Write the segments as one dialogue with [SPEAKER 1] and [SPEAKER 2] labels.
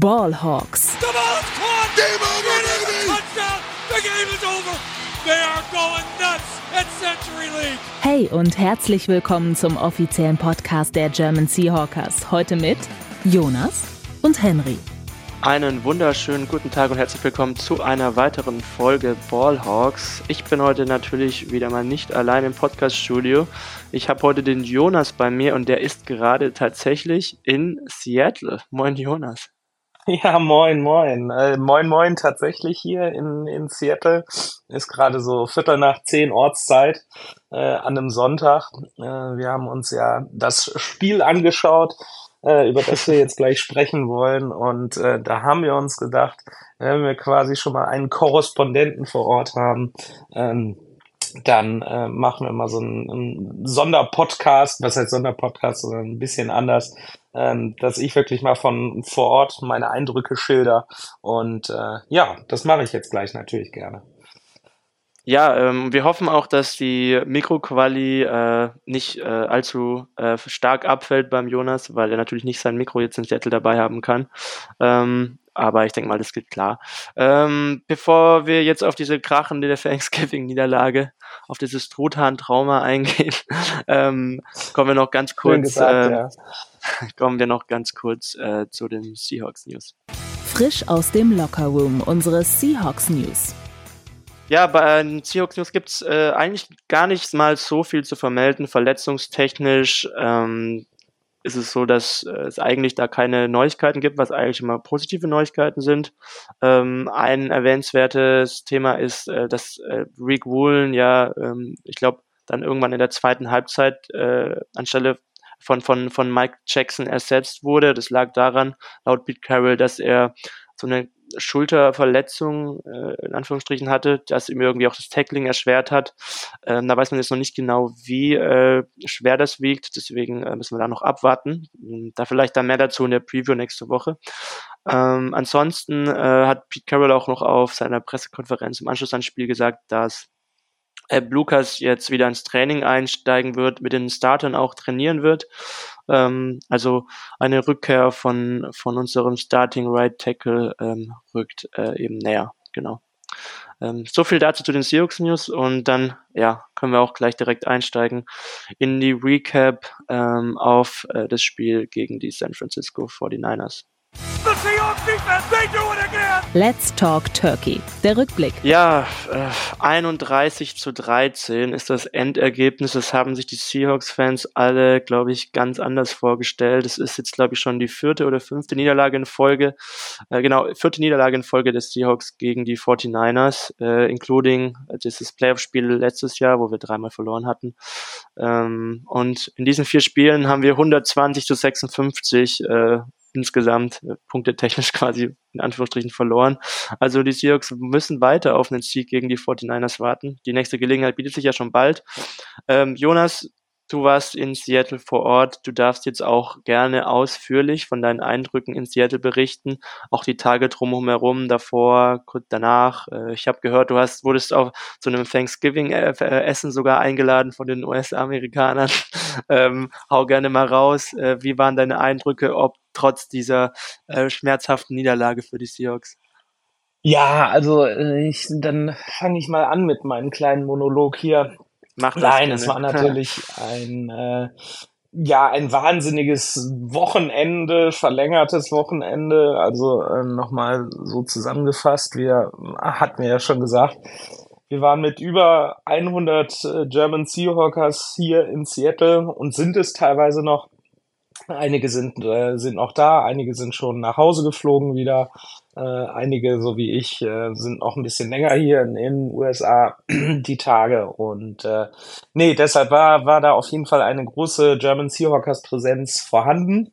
[SPEAKER 1] Ballhawks.
[SPEAKER 2] The ball is caught. Game over, baby. Touchdown. The game is over. They are going nuts at Century League.
[SPEAKER 1] Hey und herzlich willkommen zum offiziellen Podcast der German Seahawkers. Heute mit Jonas und Henry.
[SPEAKER 3] Einen wunderschönen guten Tag und herzlich willkommen zu einer weiteren Folge Ballhawks. Ich bin heute natürlich wieder mal nicht allein im Podcaststudio. Ich habe heute den Jonas bei mir und der ist gerade tatsächlich in Seattle. Moin Jonas.
[SPEAKER 4] Ja, moin, moin. Äh, moin, moin, tatsächlich hier in, in Seattle. Ist gerade so Viertel nach zehn Ortszeit äh, an einem Sonntag. Äh, wir haben uns ja das Spiel angeschaut äh, über das wir jetzt gleich sprechen wollen. Und äh, da haben wir uns gedacht, wenn wir quasi schon mal einen Korrespondenten vor Ort haben, ähm, dann äh, machen wir mal so einen, einen Sonderpodcast, was heißt Sonderpodcast, sondern ein bisschen anders, ähm, dass ich wirklich mal von vor Ort meine Eindrücke schilder. Und äh, ja, das mache ich jetzt gleich natürlich gerne.
[SPEAKER 3] Ja, ähm, wir hoffen auch, dass die Mikroquali äh, nicht äh, allzu äh, stark abfällt beim Jonas, weil er natürlich nicht sein Mikro jetzt in Seattle dabei haben kann. Ähm, aber ich denke mal, das geht klar. Ähm, bevor wir jetzt auf diese krachende der Thanksgiving-Niederlage, auf dieses Truthahn-Trauma eingehen, ähm, kommen wir noch ganz kurz,
[SPEAKER 4] gesagt,
[SPEAKER 3] äh,
[SPEAKER 4] ja.
[SPEAKER 3] kommen wir noch ganz kurz äh, zu den Seahawks-News.
[SPEAKER 1] Frisch aus dem Lockerroom unsere Seahawks News.
[SPEAKER 3] Ja, bei den Seahawks News gibt's äh, eigentlich gar nicht mal so viel zu vermelden. Verletzungstechnisch ähm, ist es so, dass äh, es eigentlich da keine Neuigkeiten gibt, was eigentlich immer positive Neuigkeiten sind. Ähm, ein erwähnenswertes Thema ist, äh, dass äh, Rick Woolen ja, ähm, ich glaube, dann irgendwann in der zweiten Halbzeit äh, anstelle von, von, von Mike Jackson ersetzt wurde. Das lag daran, laut Pete Carroll, dass er so eine Schulterverletzung äh, in Anführungsstrichen hatte, das ihm irgendwie auch das Tackling erschwert hat. Ähm, da weiß man jetzt noch nicht genau, wie äh, schwer das wiegt, deswegen äh, müssen wir da noch abwarten. Da vielleicht dann mehr dazu in der Preview nächste Woche. Ähm, ansonsten äh, hat Pete Carroll auch noch auf seiner Pressekonferenz im Anschluss ans Spiel gesagt, dass Ab Lukas jetzt wieder ins Training einsteigen wird, mit den Startern auch trainieren wird. Ähm, also eine Rückkehr von, von unserem Starting Right Tackle ähm, rückt äh, eben näher. Genau. Ähm, so viel dazu zu den Seahawks News und dann ja können wir auch gleich direkt einsteigen in die Recap ähm, auf äh, das Spiel gegen die San Francisco 49ers.
[SPEAKER 2] The Seahawks defense, they do it again.
[SPEAKER 1] Let's Talk Turkey. Der Rückblick.
[SPEAKER 3] Ja, äh, 31 zu 13 ist das Endergebnis. Das haben sich die Seahawks-Fans alle, glaube ich, ganz anders vorgestellt. Es ist jetzt, glaube ich, schon die vierte oder fünfte Niederlage in Folge. Äh, genau, vierte Niederlage in Folge des Seahawks gegen die 49ers, äh, including dieses Playoff-Spiel letztes Jahr, wo wir dreimal verloren hatten. Ähm, und in diesen vier Spielen haben wir 120 zu 56 äh, insgesamt äh, punktetechnisch quasi in Anführungsstrichen verloren. Also die Seahawks müssen weiter auf einen Sieg gegen die 49ers warten. Die nächste Gelegenheit bietet sich ja schon bald. Ähm, Jonas, du warst in Seattle vor Ort. Du darfst jetzt auch gerne ausführlich von deinen Eindrücken in Seattle berichten. Auch die Tage drumherum, davor, kurz danach. Äh, ich habe gehört, du hast, wurdest auch zu einem Thanksgiving-Essen sogar eingeladen von den US-Amerikanern. ähm, hau gerne mal raus. Äh, wie waren deine Eindrücke, ob trotz dieser äh, schmerzhaften Niederlage für die Seahawks?
[SPEAKER 4] Ja, also äh, ich, dann fange ich mal an mit meinem kleinen Monolog hier.
[SPEAKER 3] Mach das
[SPEAKER 4] Nein, es war natürlich ein äh, ja ein wahnsinniges Wochenende, verlängertes Wochenende. Also äh, nochmal so zusammengefasst, wir hatten ja schon gesagt, wir waren mit über 100 äh, German Seahawkers hier in Seattle und sind es teilweise noch. Einige sind, äh, sind noch da, einige sind schon nach Hause geflogen wieder. Äh, einige, so wie ich, äh, sind noch ein bisschen länger hier in den USA die Tage. Und äh, nee, deshalb war, war da auf jeden Fall eine große German Seahawkers Präsenz vorhanden.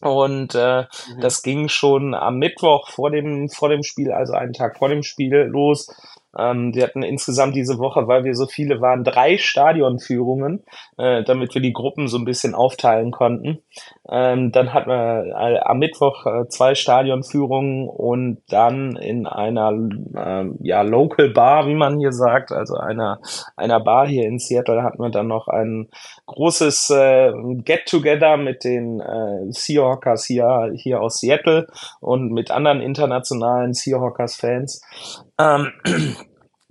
[SPEAKER 4] Und äh, das ging schon am Mittwoch vor dem, vor dem Spiel, also einen Tag vor dem Spiel los, Ähm, wir hatten insgesamt diese Woche, weil wir so viele waren, drei Stadionführungen, äh, damit wir die Gruppen so ein bisschen aufteilen konnten. Ähm, dann hatten wir äh, am Mittwoch äh, zwei Stadionführungen und dann in einer äh, ja, Local Bar, wie man hier sagt, also einer, einer Bar hier in Seattle, hatten wir dann noch ein großes äh, Get-Together mit den äh, Seahawkers hier, hier aus Seattle und mit anderen internationalen Seahawkers-Fans. Ähm,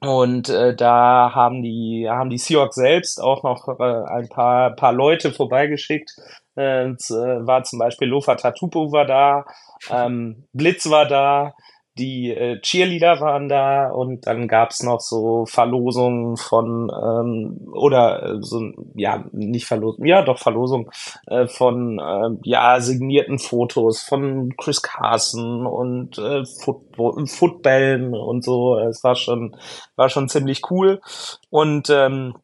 [SPEAKER 4] und äh, da haben die, haben die Seahawks selbst auch noch äh, ein paar, paar Leute vorbeigeschickt. Äh, äh war zum Beispiel Lofa Tatupu war da, ähm, Blitz war da, die äh, Cheerleader waren da und dann gab's noch so Verlosungen von ähm, oder äh, so ja nicht Verlosung ja doch Verlosung äh, von äh, ja signierten Fotos von Chris Carson und äh, Football, Footballen und so. Es war schon war schon ziemlich cool. Und ähm,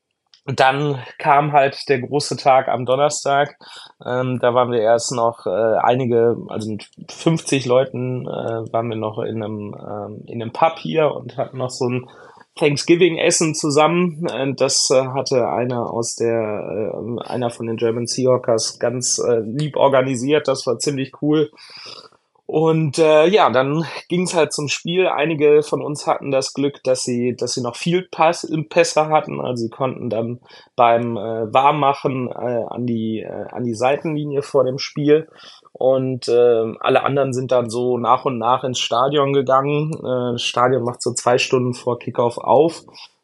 [SPEAKER 4] dann kam halt der große Tag am Donnerstag. Ähm, da waren wir erst noch äh, einige, also mit 50 Leuten äh, waren wir noch in einem, ähm, in einem Pub hier und hatten noch so ein Thanksgiving-Essen zusammen. Und das äh, hatte einer aus der, äh, einer von den German Seahawkers ganz äh, lieb organisiert. Das war ziemlich cool. Und äh, ja, dann ging es halt zum Spiel. Einige von uns hatten das Glück, dass sie, dass sie noch viel Pass im Pässe hatten. Also sie konnten dann beim äh, Warmmachen äh, an die äh, an die Seitenlinie vor dem Spiel. Und äh, alle anderen sind dann so nach und nach ins Stadion gegangen. Äh, das Stadion macht so zwei Stunden vor Kickoff auf.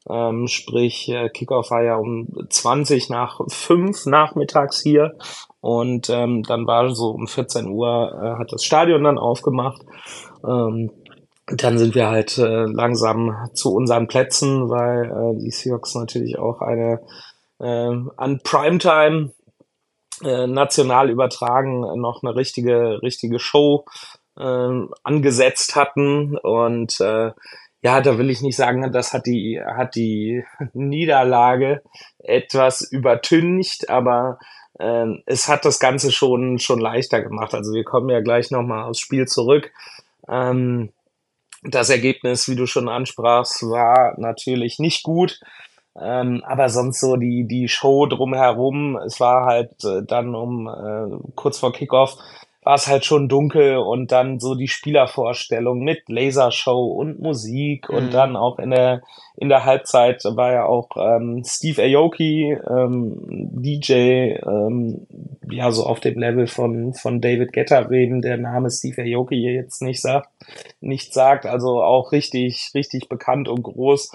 [SPEAKER 4] Ähm, sprich, äh, Kickoff war ja um 20 nach 5 nachmittags hier und ähm, dann war so um 14 Uhr, äh, hat das Stadion dann aufgemacht. Ähm, dann sind wir halt äh, langsam zu unseren Plätzen, weil äh, die Seahawks natürlich auch eine äh, an Primetime äh, national übertragen noch eine richtige, richtige Show äh, angesetzt hatten. Und äh, ja, da will ich nicht sagen, das hat die, hat die Niederlage etwas übertüncht, aber ähm, es hat das Ganze schon, schon leichter gemacht. Also wir kommen ja gleich nochmal aufs Spiel zurück. Ähm, das Ergebnis, wie du schon ansprachst, war natürlich nicht gut. Ähm, aber sonst so die, die Show drumherum, es war halt äh, dann um äh, kurz vor Kickoff, war es halt schon dunkel und dann so die Spielervorstellung mit Lasershow und Musik mhm. und dann auch in der in der Halbzeit war ja auch ähm, Steve Aoki ähm, DJ ähm, ja so auf dem Level von von David Getter wem der Name Steve Aoki jetzt nicht sagt nicht sagt. Also auch richtig richtig bekannt und groß.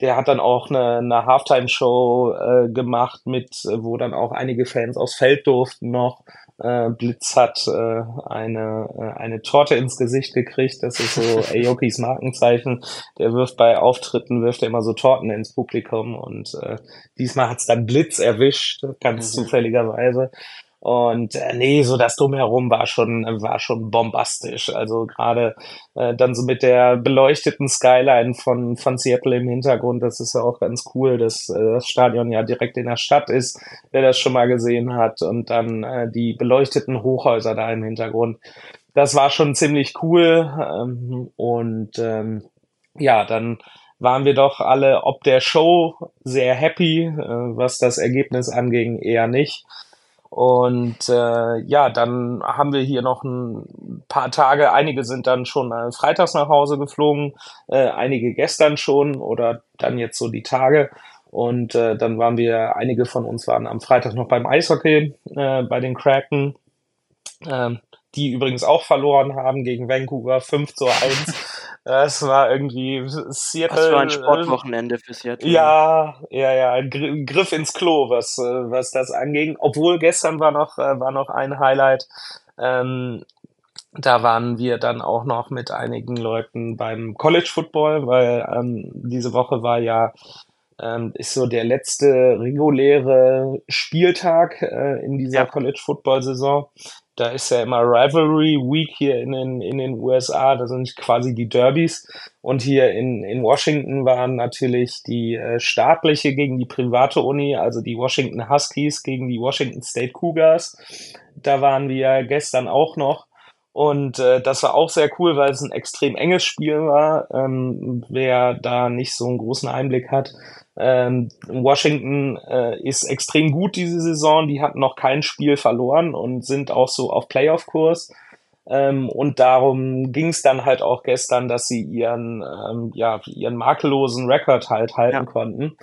[SPEAKER 4] Der hat dann auch eine, eine Halftime-Show äh, gemacht mit, wo dann auch einige Fans aufs Feld durften noch äh, Blitz hat äh, eine, äh, eine Torte ins Gesicht gekriegt. Das ist so Aokis Markenzeichen. Der wirft bei Auftritten, wirft er immer so Torten ins Publikum und äh, diesmal hat's dann Blitz erwischt, ganz mhm. zufälligerweise. Und äh, nee, so das Drumherum war schon, war schon bombastisch. Also gerade äh, dann so mit der beleuchteten Skyline von, von Seattle im Hintergrund, das ist ja auch ganz cool, dass äh, das Stadion ja direkt in der Stadt ist, wer das schon mal gesehen hat. Und dann äh, die beleuchteten Hochhäuser da im Hintergrund. Das war schon ziemlich cool. Ähm, und ähm, ja, dann waren wir doch alle ob der Show sehr happy, äh, was das Ergebnis anging, eher nicht. Und äh, ja, dann haben wir hier noch ein paar Tage, einige sind dann schon äh, freitags nach Hause geflogen, äh, einige gestern schon oder dann jetzt so die Tage. Und äh, dann waren wir, einige von uns waren am Freitag noch beim Eishockey äh, bei den Kraken, äh, die übrigens auch verloren haben gegen Vancouver 5 zu 1. Das war irgendwie
[SPEAKER 3] Seattle. Das war ein Sportwochenende für Seattle.
[SPEAKER 4] Ja, ja, ja, ein Griff ins Klo, was, äh, was das anging. Obwohl gestern war noch, äh, war noch ein Highlight. Ähm, da waren wir dann auch noch mit einigen Leuten beim College Football, weil ähm, diese Woche war ja ähm, ist so der letzte reguläre Spieltag äh, in dieser ja. College Football Saison da ist ja immer Rivalry Week hier in den, in den USA, da sind quasi die Derbys. Und hier in, in Washington waren natürlich die äh, staatliche gegen die private Uni, also die Washington Huskies gegen die Washington State Cougars. Da waren wir gestern auch noch. Und äh, das war auch sehr cool, weil es ein extrem enges Spiel war. Ähm, wer da nicht so einen großen Einblick hat, ähm, Washington äh, ist extrem gut diese Saison. Die hatten noch kein Spiel verloren und sind auch so auf Playoff-Kurs. Ähm, und darum ging es dann halt auch gestern, dass sie ihren, ähm, ja, ihren makellosen Rekord halt halten ja. konnten.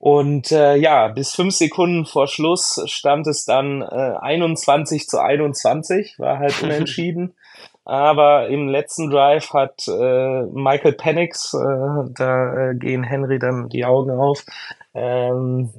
[SPEAKER 4] Und äh, ja, bis fünf Sekunden vor Schluss stand es dann äh, 21 zu 21, war halt unentschieden. Aber im letzten Drive hat äh, Michael Penix, äh, da äh, gehen Henry dann die Augen auf, ähm,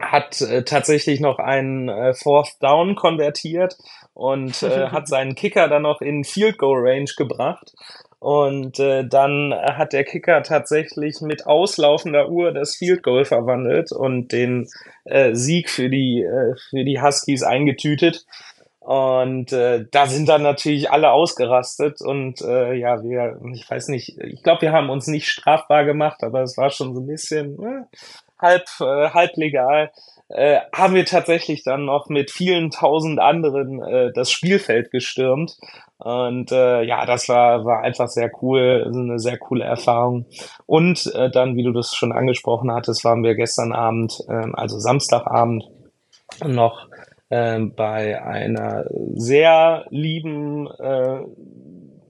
[SPEAKER 4] hat äh, tatsächlich noch einen äh, Fourth Down konvertiert und äh, hat seinen Kicker dann noch in Field Goal Range gebracht. Und äh, dann hat der Kicker tatsächlich mit auslaufender Uhr das Field Goal verwandelt und den äh, Sieg für die, äh, für die Huskies eingetütet. Und äh, da sind dann natürlich alle ausgerastet und äh, ja, wir, ich weiß nicht, ich glaube, wir haben uns nicht strafbar gemacht, aber es war schon so ein bisschen äh, halb, äh, halb legal. Äh, haben wir tatsächlich dann noch mit vielen tausend anderen äh, das Spielfeld gestürmt und äh, ja, das war, war einfach sehr cool, eine sehr coole Erfahrung. Und äh, dann, wie du das schon angesprochen hattest, waren wir gestern Abend, äh, also Samstagabend, noch äh, bei einer sehr lieben, äh,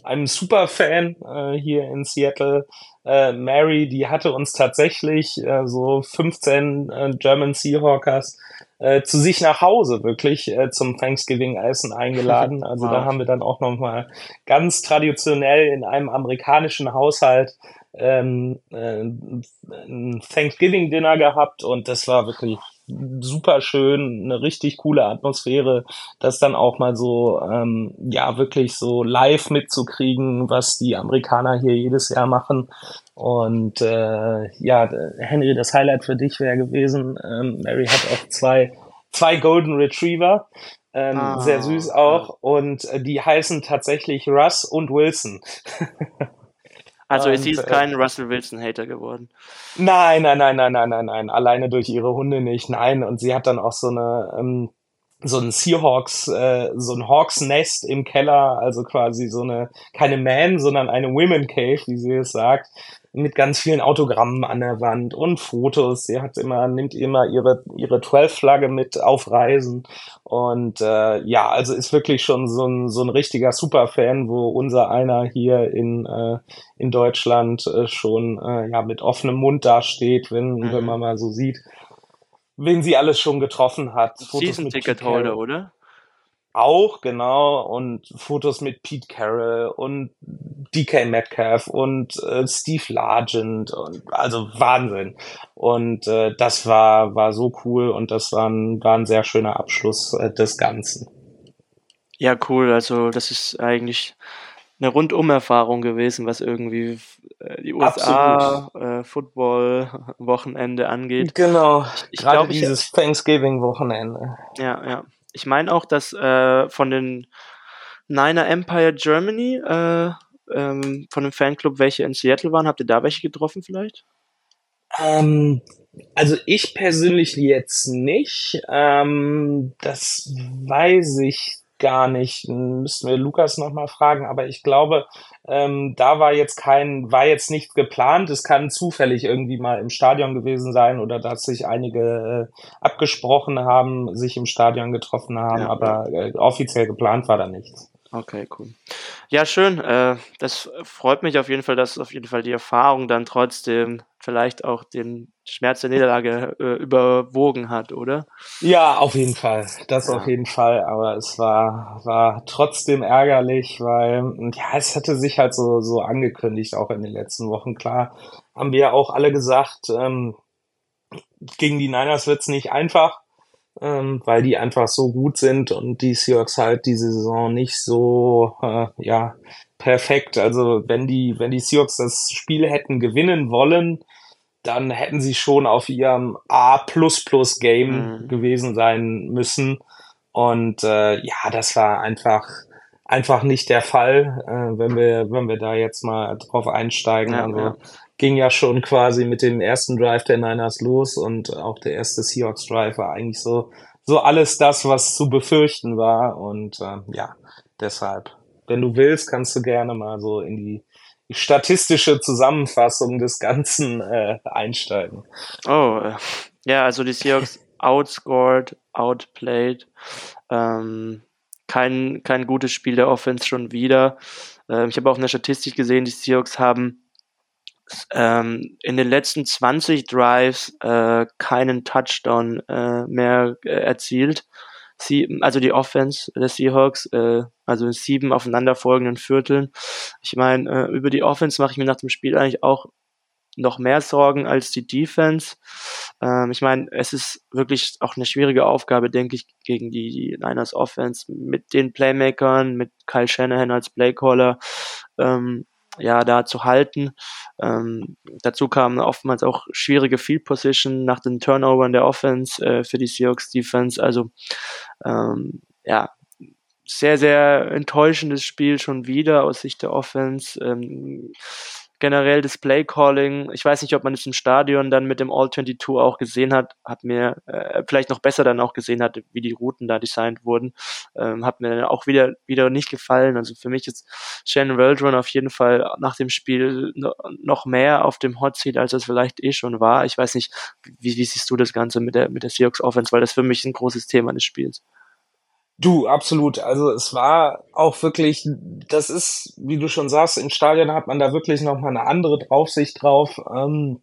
[SPEAKER 4] einem Superfan äh, hier in Seattle, äh, Mary, die hatte uns tatsächlich äh, so 15 äh, German Seahawkers äh, zu sich nach Hause wirklich äh, zum Thanksgiving-Essen eingeladen. Also wow. da haben wir dann auch nochmal ganz traditionell in einem amerikanischen Haushalt ähm, äh, ein Thanksgiving-Dinner gehabt und das war wirklich super schön, eine richtig coole Atmosphäre, das dann auch mal so, ähm, ja, wirklich so live mitzukriegen, was die Amerikaner hier jedes Jahr machen. Und äh, ja, Henry, das Highlight für dich wäre gewesen, ähm, Mary hat auch zwei, zwei Golden Retriever. Ähm, ah, sehr süß auch. Ja. Und äh, die heißen tatsächlich Russ und Wilson.
[SPEAKER 3] Also ist sie ist kein Russell Wilson-Hater geworden.
[SPEAKER 4] Nein, nein, nein, nein, nein, nein, nein. Alleine durch ihre Hunde nicht. Nein. Und sie hat dann auch so eine, ähm, so ein Seahawks, äh, so ein Hawks Nest im Keller, also quasi so eine, keine Man, sondern eine Women Cave, wie sie es sagt, mit ganz vielen Autogrammen an der Wand und Fotos. Sie hat immer, nimmt immer ihre, ihre 12-Flagge mit auf Reisen. Und äh, ja, also ist wirklich schon so ein, so ein richtiger Superfan, wo unser einer hier in, äh, in Deutschland äh, schon äh, ja mit offenem Mund dasteht, wenn, mhm. wenn man mal so sieht, wen sie alles schon getroffen hat.
[SPEAKER 3] Season-Ticket-Holder, oder?
[SPEAKER 4] Auch, genau. Und Fotos mit Pete Carroll und DK Metcalf und äh, Steve Largent und also Wahnsinn. Und äh, das war, war so cool und das war ein, war ein sehr schöner Abschluss äh, des Ganzen.
[SPEAKER 3] Ja, cool. Also das ist eigentlich eine Rundum-Erfahrung gewesen, was irgendwie äh, die USA äh, Football Wochenende angeht.
[SPEAKER 4] Genau. Ich, glaube dieses Thanksgiving Wochenende.
[SPEAKER 3] Ja, ja. Ich meine auch, dass äh, von den Niner Empire Germany äh, ähm, von dem Fanclub welche in Seattle waren, habt ihr da welche getroffen vielleicht?
[SPEAKER 4] Ähm, also ich persönlich jetzt nicht. Ähm, das weiß ich gar nicht. Müssten wir Lukas nochmal fragen, aber ich glaube, ähm, da war jetzt kein, war jetzt nichts geplant. Es kann zufällig irgendwie mal im Stadion gewesen sein oder dass sich einige äh, abgesprochen haben, sich im Stadion getroffen haben, ja. aber äh, offiziell geplant war da nichts.
[SPEAKER 3] Okay, cool. Ja, schön. Äh, das freut mich auf jeden Fall, dass auf jeden Fall die Erfahrung dann trotzdem vielleicht auch den Schmerz der Niederlage äh, überwogen hat, oder?
[SPEAKER 4] Ja, auf jeden Fall. Das ja. auf jeden Fall. Aber es war, war trotzdem ärgerlich, weil, ja, es hatte sich halt so, so angekündigt, auch in den letzten Wochen. Klar, haben wir auch alle gesagt, ähm, gegen die Niners wird's nicht einfach ähm, weil die einfach so gut sind und die Seahawks halt diese Saison nicht so, äh, ja, perfekt. Also wenn die, wenn die Seahawks das Spiel hätten gewinnen wollen, dann hätten sie schon auf ihrem A-Game mhm. gewesen sein müssen. Und äh, ja, das war einfach einfach nicht der Fall, äh, wenn wir wenn wir da jetzt mal drauf einsteigen. Ja, also ja ging ja schon quasi mit dem ersten Drive der Niners los und auch der erste Seahawks Drive war eigentlich so, so alles das, was zu befürchten war und äh, ja, deshalb wenn du willst, kannst du gerne mal so in die, statistische Zusammenfassung des Ganzen äh, einsteigen.
[SPEAKER 3] Oh, äh, ja, also die Seahawks outscored, outplayed. Ähm, kein, kein gutes Spiel der Offense schon wieder. Ähm, ich habe auch eine Statistik gesehen, die Seahawks haben ähm, in den letzten 20 Drives äh, keinen Touchdown äh, mehr äh, erzielt. Sie, also die Offense der Seahawks, äh, also in sieben aufeinanderfolgenden Vierteln. Ich meine, äh, über die Offense mache ich mir nach dem Spiel eigentlich auch noch mehr Sorgen als die Defense. Ähm, ich meine, es ist wirklich auch eine schwierige Aufgabe, denke ich, gegen die, die Niners Offense mit den Playmakern, mit Kyle Shanahan als Playcaller. Ähm, ja, da zu halten. Ähm, dazu kamen oftmals auch schwierige Field Position nach den Turnovern der Offense äh, für die Seahawks Defense. Also ähm, ja, sehr, sehr enttäuschendes Spiel schon wieder aus Sicht der Offense. Ähm, generell das Play Calling, ich weiß nicht, ob man es im Stadion dann mit dem All 22 auch gesehen hat, hat mir äh, vielleicht noch besser dann auch gesehen hat, wie die Routen da designt wurden, ähm, hat mir dann auch wieder wieder nicht gefallen. Also für mich ist Shannon Waldron auf jeden Fall nach dem Spiel noch mehr auf dem Hot Seat, als es vielleicht eh schon war. Ich weiß nicht, wie, wie siehst du das Ganze mit der mit der Seahawks Offense, weil das für mich ein großes Thema des Spiels.
[SPEAKER 4] Du, absolut. Also es war auch wirklich, das ist, wie du schon sagst, im Stadion hat man da wirklich nochmal eine andere Draufsicht drauf, ähm,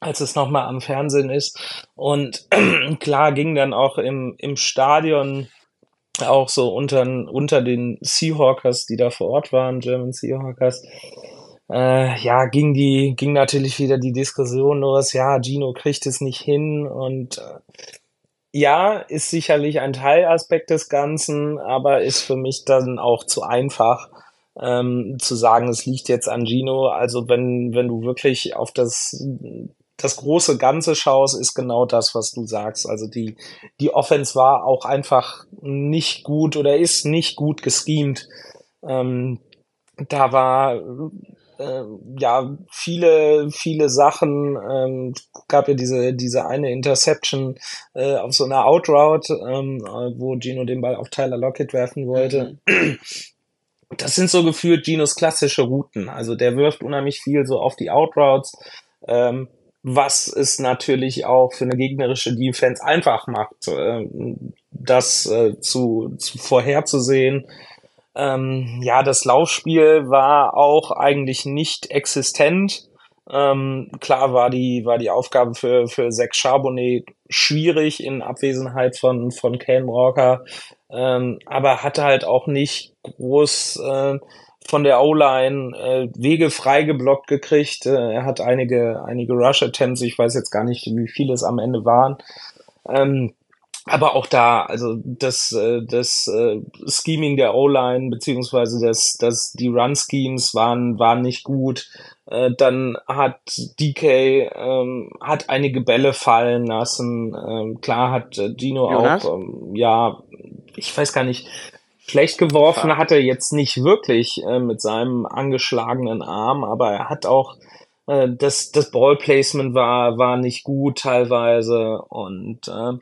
[SPEAKER 4] als es nochmal am Fernsehen ist. Und klar ging dann auch im, im Stadion auch so unter, unter den Seahawkers, die da vor Ort waren, German Seahawkers, äh, ja, ging die, ging natürlich wieder die Diskussion los, ja, Gino kriegt es nicht hin und äh, ja, ist sicherlich ein Teilaspekt des Ganzen, aber ist für mich dann auch zu einfach ähm, zu sagen, es liegt jetzt an Gino. Also wenn, wenn du wirklich auf das, das große Ganze schaust, ist genau das, was du sagst. Also die, die Offense war auch einfach nicht gut oder ist nicht gut geschemt. Ähm, da war ja viele viele Sachen ähm, gab ja diese diese eine Interception äh, auf so einer Outroute ähm, wo Gino den Ball auf Tyler Lockett werfen wollte. Mhm. das sind so gefühlt Ginos klassische Routen. Also der wirft unheimlich viel so auf die Outroutes ähm, was es natürlich auch für eine gegnerische Defense einfach macht, äh, das äh, zu, zu vorherzusehen ähm, ja, das Laufspiel war auch eigentlich nicht existent. Ähm, klar war die, war die Aufgabe für, für Zach Charbonnet schwierig in Abwesenheit von, von Ken Walker, ähm, aber hatte halt auch nicht groß äh, von der O-Line äh, Wege freigeblockt gekriegt. Äh, er hat einige, einige Rush-Attempts, ich weiß jetzt gar nicht, wie viele es am Ende waren. Ähm, aber auch da, also das, äh, das äh, Scheming der O-Line, beziehungsweise das, das, die Run-Schemes waren, waren nicht gut. Äh, dann hat DK ähm, hat einige Bälle fallen lassen. Ähm, klar hat Gino Jonas? auch, ähm, ja, ich weiß gar nicht, schlecht geworfen ja. hat er jetzt nicht wirklich äh, mit seinem angeschlagenen Arm, aber er hat auch äh, das, das Ballplacement war, war nicht gut teilweise und äh,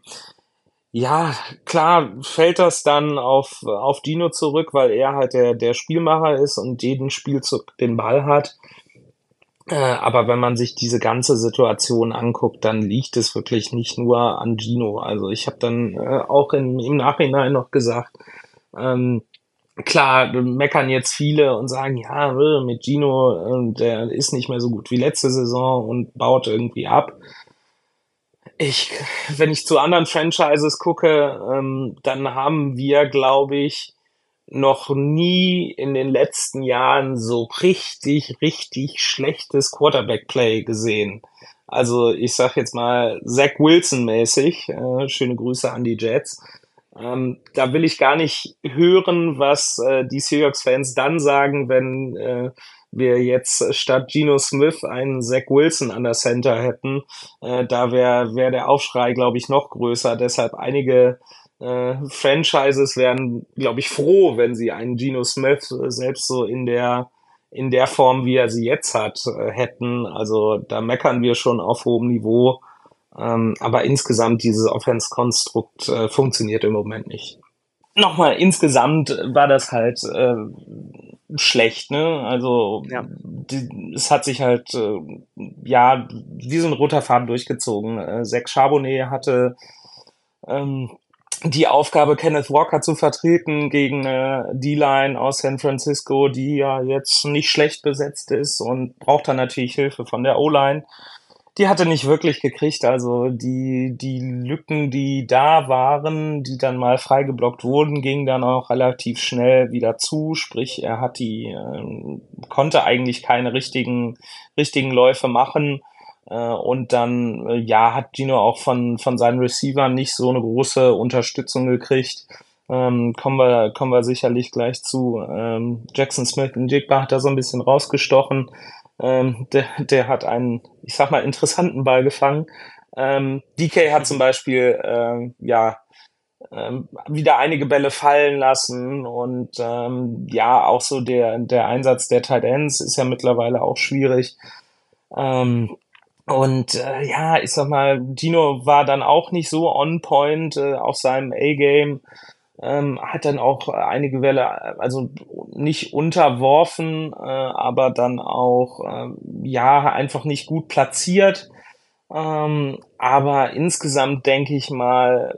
[SPEAKER 4] ja, klar fällt das dann auf, auf Dino zurück, weil er halt der, der Spielmacher ist und jeden Spielzug den Ball hat. Äh, aber wenn man sich diese ganze Situation anguckt, dann liegt es wirklich nicht nur an Gino. Also ich habe dann äh, auch in, im Nachhinein noch gesagt, ähm, klar, meckern jetzt viele und sagen, ja, äh, mit Gino, der ist nicht mehr so gut wie letzte Saison und baut irgendwie ab ich, wenn ich zu anderen Franchises gucke, ähm, dann haben wir, glaube ich, noch nie in den letzten Jahren so richtig, richtig schlechtes Quarterback-Play gesehen. Also ich sag jetzt mal Zach Wilson-mäßig. Äh, schöne Grüße an die Jets. Ähm, da will ich gar nicht hören, was äh, die Seahawks-Fans dann sagen, wenn äh, wir jetzt statt Geno Smith einen Zach Wilson an der Center hätten, äh, da wäre wär der Aufschrei, glaube ich, noch größer. Deshalb einige äh, Franchises wären, glaube ich, froh, wenn sie einen Geno Smith äh, selbst so in der in der Form, wie er sie jetzt hat, äh, hätten. Also da meckern wir schon auf hohem Niveau. Ähm, aber insgesamt dieses Offense-Konstrukt äh, funktioniert im Moment nicht. nochmal, insgesamt war das halt äh, schlecht, ne? Also ja. die, es hat sich halt äh, ja wie so ein roter Faden durchgezogen. Äh, Zach Charbonnet hatte ähm, die Aufgabe, Kenneth Walker zu vertreten gegen äh, D-Line aus San Francisco, die ja jetzt nicht schlecht besetzt ist und braucht dann natürlich Hilfe von der O-Line die hatte nicht wirklich gekriegt. Also die, die Lücken, die da waren, die dann mal freigeblockt wurden, gingen dann auch relativ schnell wieder zu. Sprich, er hat die, äh, konnte eigentlich keine richtigen, richtigen Läufe machen. Äh, und dann, äh, ja, hat Gino auch von, von seinen Receivern nicht so eine große Unterstützung gekriegt. Ähm, kommen wir, kommen wir sicherlich gleich zu. Ähm, Jackson Smith und Jigba hat da so ein bisschen rausgestochen. Ähm, der, der hat einen, ich sag mal, interessanten Ball gefangen. Ähm, DK hat zum Beispiel, ähm, ja, ähm, wieder einige Bälle fallen lassen und ähm, ja, auch so der, der Einsatz der Tight Ends ist ja mittlerweile auch schwierig. Ähm, und äh, ja, ich sag mal, Dino war dann auch nicht so on point äh, auf seinem A-Game ähm, hat dann auch einige Welle, also nicht unterworfen, äh, aber dann auch, äh, ja, einfach nicht gut platziert. Ähm, aber insgesamt denke ich mal,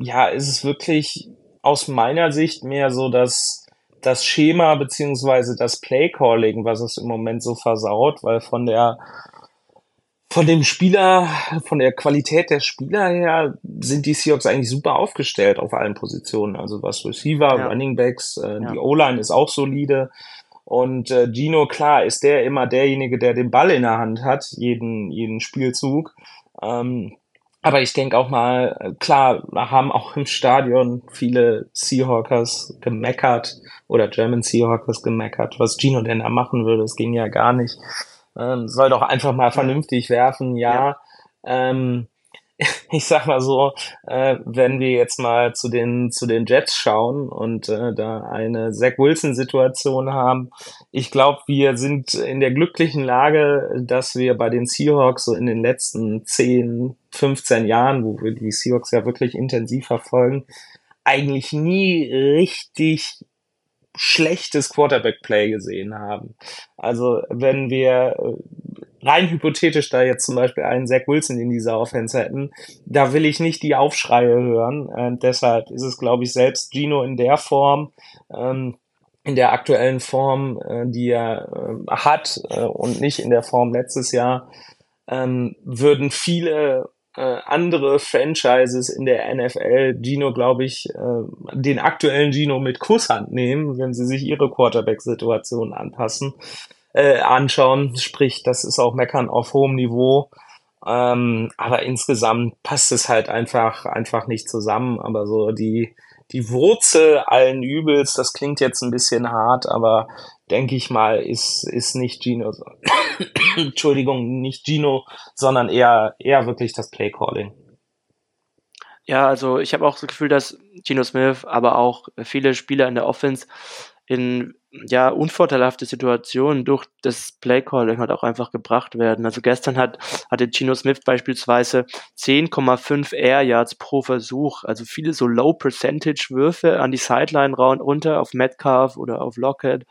[SPEAKER 4] ja, ist es wirklich aus meiner Sicht mehr so, dass das Schema beziehungsweise das Playcalling, was es im Moment so versaut, weil von der von dem Spieler, von der Qualität der Spieler her sind die Seahawks eigentlich super aufgestellt auf allen Positionen. Also was Receiver, ja. Running Backs, äh, ja. die O-Line ist auch solide. Und äh, Gino, klar, ist der immer derjenige, der den Ball in der Hand hat, jeden, jeden Spielzug. Ähm, aber ich denke auch mal, äh, klar, haben auch im Stadion viele Seahawkers gemeckert oder German Seahawkers gemeckert, was Gino denn da machen würde. Das ging ja gar nicht. Ähm, soll doch einfach mal vernünftig werfen, ja. ja. Ähm, ich sag mal so, äh, wenn wir jetzt mal zu den zu den Jets schauen und äh, da eine Zach Wilson Situation haben, ich glaube, wir sind in der glücklichen Lage, dass wir bei den Seahawks so in den letzten 10, 15 Jahren, wo wir die Seahawks ja wirklich intensiv verfolgen, eigentlich nie richtig schlechtes Quarterback-Play gesehen haben. Also wenn wir äh, rein hypothetisch da jetzt zum Beispiel einen Zach Wilson in dieser Offense hätten, da will ich nicht die Aufschreie hören. Und deshalb ist es, glaube ich, selbst Gino in der Form, ähm, in der aktuellen Form, äh, die er äh, hat äh, und nicht in der Form letztes Jahr, ähm, würden viele äh, andere Franchises in der NFL Gino, glaube ich, äh, den aktuellen Gino mit Kusshand nehmen, wenn sie sich ihre Quarterback-Situation anpassen, äh, anschauen. Sprich, das ist auch Meckern auf hohem Niveau. Ähm, aber insgesamt passt es halt einfach, einfach nicht zusammen. Aber so die, die Wurzel allen Übels, das klingt jetzt ein bisschen hart, aber denke ich mal, ist, ist nicht Gino, Entschuldigung, nicht Gino, sondern eher, eher wirklich das Playcalling.
[SPEAKER 3] Ja, also ich habe auch das Gefühl, dass Gino Smith, aber auch viele Spieler in der Offense in ja, unvorteilhafte Situationen durch das Playcalling halt auch einfach gebracht werden. Also gestern hat, hatte Gino Smith beispielsweise 10,5 Air Yards pro Versuch, also viele so Low Percentage Würfe an die Sideline runter auf Metcalf oder auf Lockett,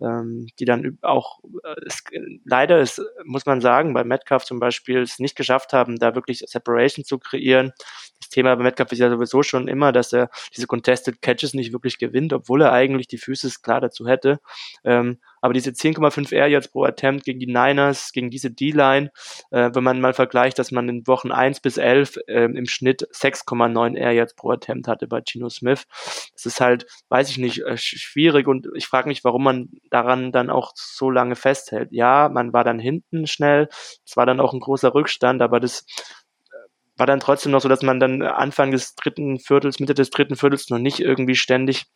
[SPEAKER 3] ähm, die dann auch, äh, es, leider ist, muss man sagen, bei Metcalf zum Beispiel es nicht geschafft haben, da wirklich Separation zu kreieren. Das Thema bei Metcalf ist ja sowieso schon immer, dass er diese Contested Catches nicht wirklich gewinnt, obwohl er eigentlich die Füße klar dazu hätte. Ähm, aber diese 10,5 Air Yards pro Attempt gegen die Niners, gegen diese D-Line, äh, wenn man mal vergleicht, dass man in Wochen 1 bis 11 äh, im Schnitt 6,9 Air Yards pro Attempt hatte bei Gino Smith. Das ist halt, weiß ich nicht, äh, schwierig und ich frage mich, warum man daran dann auch so lange festhält. Ja, man war dann hinten schnell, es war dann auch ein großer Rückstand, aber das war dann trotzdem noch so, dass man dann Anfang des dritten Viertels, Mitte des dritten Viertels noch nicht irgendwie ständig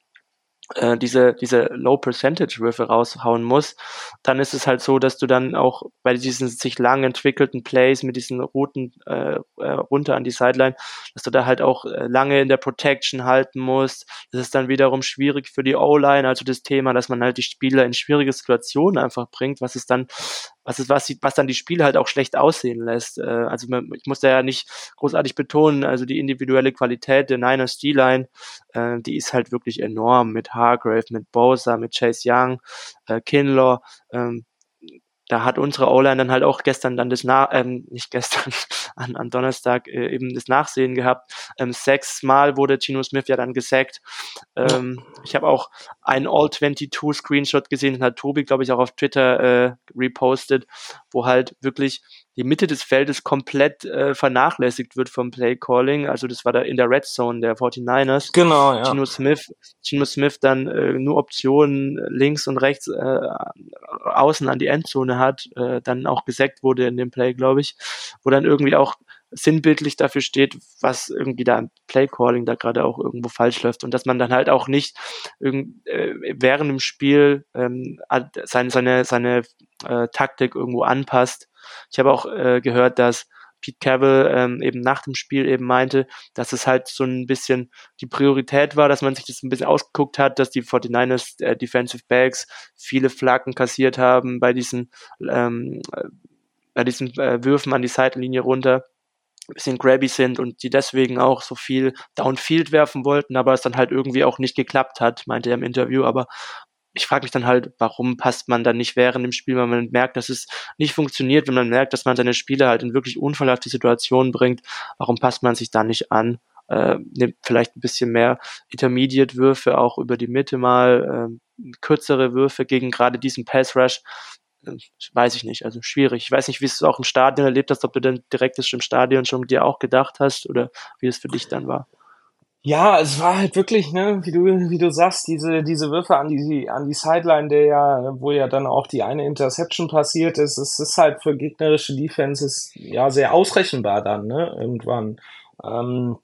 [SPEAKER 3] äh, diese, diese Low-Percentage-Würfe raushauen muss, dann ist es halt so, dass du dann auch bei diesen sich lang entwickelten Plays mit diesen Routen äh, äh, runter an die Sideline, dass du da halt auch äh, lange in der Protection halten musst. Das ist dann wiederum schwierig für die O-Line, also das Thema, dass man halt die Spieler in schwierige Situationen einfach bringt, was es dann was, ist, was, was dann die Spiele halt auch schlecht aussehen lässt. Äh, also ich muss da ja nicht großartig betonen, also die individuelle Qualität der Niners D-Line, äh, die ist halt wirklich enorm mit Hargrave, mit Bosa, mit Chase Young, äh, Kinlaw, ähm, da hat unsere O-Line dann halt auch gestern dann das nach, ähm, nicht gestern, an, an Donnerstag äh, eben das Nachsehen gehabt. Ähm, sechsmal wurde Gino Smith ja dann gesackt. Ähm, ich habe auch einen All-22 Screenshot gesehen, den hat Tobi, glaube ich, auch auf Twitter äh, repostet, wo halt wirklich die Mitte des Feldes komplett äh, vernachlässigt wird vom Play Calling. Also das war da in der Red Zone der 49ers.
[SPEAKER 4] Genau, ja.
[SPEAKER 3] Gino Smith, Gino Smith dann äh, nur Optionen links und rechts äh, außen an die Endzone hat, äh, dann auch gesackt wurde in dem Play, glaube ich, wo dann irgendwie auch sinnbildlich dafür steht, was irgendwie da im Playcalling da gerade auch irgendwo falsch läuft und dass man dann halt auch nicht irgend, äh, während dem Spiel ähm, seine seine seine äh, Taktik irgendwo anpasst ich habe auch äh, gehört, dass Pete Cavill ähm, eben nach dem Spiel eben meinte, dass es halt so ein bisschen die Priorität war, dass man sich das ein bisschen ausgeguckt hat, dass die 49ers äh, Defensive Backs viele Flaggen kassiert haben bei diesen, ähm, äh, bei diesen äh, Würfen an die Seitenlinie runter ein bisschen grabby sind und die deswegen auch so viel Downfield werfen wollten, aber es dann halt irgendwie auch nicht geklappt hat, meinte er im Interview. Aber ich frage mich dann halt, warum passt man dann nicht während dem Spiel, wenn man merkt, dass es nicht funktioniert, wenn man merkt, dass man seine Spieler halt in wirklich unfallhafte Situationen bringt, warum passt man sich da nicht an? Äh, nimmt vielleicht ein bisschen mehr Intermediate-Würfe auch über die Mitte mal, äh, kürzere Würfe gegen gerade diesen Pass-Rush. Äh, weiß ich nicht, also schwierig. Ich weiß nicht, wie es auch im Stadion erlebt hast, ob du dann direkt im Stadion schon dir auch gedacht hast oder wie es für dich dann war.
[SPEAKER 4] Ja, es war halt wirklich, ne, wie du, wie du sagst, diese, diese Würfe an die, an die Sideline, der ja, wo ja dann auch die eine Interception passiert ist, es ist halt für gegnerische Defenses ja sehr ausrechenbar dann, ne, irgendwann. Ähm,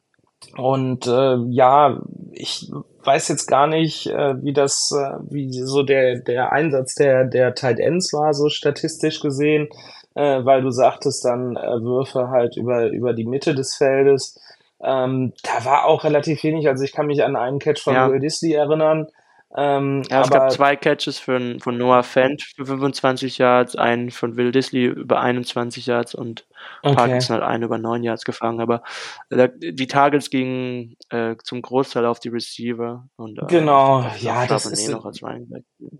[SPEAKER 4] und äh, ja, ich weiß jetzt gar nicht, äh, wie das, äh, wie so der, der Einsatz der, der Tight Ends war, so statistisch gesehen, äh, weil du sagtest dann äh, Würfe halt über, über die Mitte des Feldes. Ähm, da war auch relativ wenig. Also ich kann mich an einen Catch von ja. Will Disley erinnern.
[SPEAKER 3] Ähm, ja, es gab zwei Catches für, von Noah Fent für 25 Yards, einen von Will Disley über 21 Yards und okay. Parkinson hat einen über 9 Yards gefangen. Aber äh, die Targets gingen äh, zum Großteil auf die Receiver. Und,
[SPEAKER 4] äh, genau, ja, das ist eh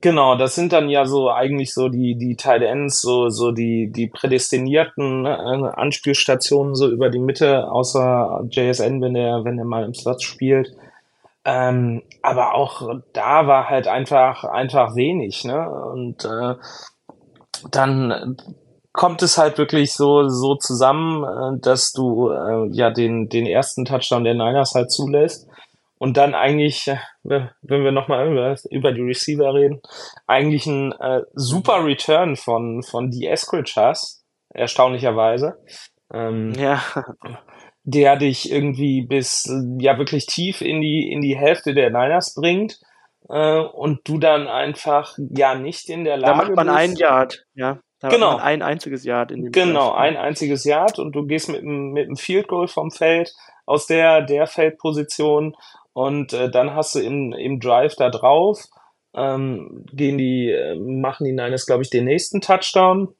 [SPEAKER 4] genau, das sind dann ja so eigentlich so die die Tight Ends, so so die die prädestinierten äh, Anspielstationen so über die Mitte, außer JSN, wenn er wenn er mal im Slot spielt. Ähm, aber auch da war halt einfach, einfach wenig, ne? Und äh, dann kommt es halt wirklich so, so zusammen, äh, dass du äh, ja den, den ersten Touchdown der Niners halt zulässt. Und dann eigentlich, äh, wenn wir nochmal über, über die Receiver reden, eigentlich ein äh, super Return von, von die Eskridge hast, erstaunlicherweise. Ähm,
[SPEAKER 3] ja
[SPEAKER 4] der dich irgendwie bis ja wirklich tief in die in die Hälfte der Niners bringt äh, und du dann einfach ja nicht in der Lage
[SPEAKER 3] bist. Da macht man
[SPEAKER 4] bist,
[SPEAKER 3] ein Yard, ja. Da
[SPEAKER 4] genau.
[SPEAKER 3] ein einziges Yard in dem
[SPEAKER 4] Genau, Feld. ein einziges Yard und du gehst mit einem mit einem Field Goal vom Feld aus der der Feldposition und äh, dann hast du im im Drive da drauf ähm, gehen die äh, machen die Niners glaube ich den nächsten Touchdown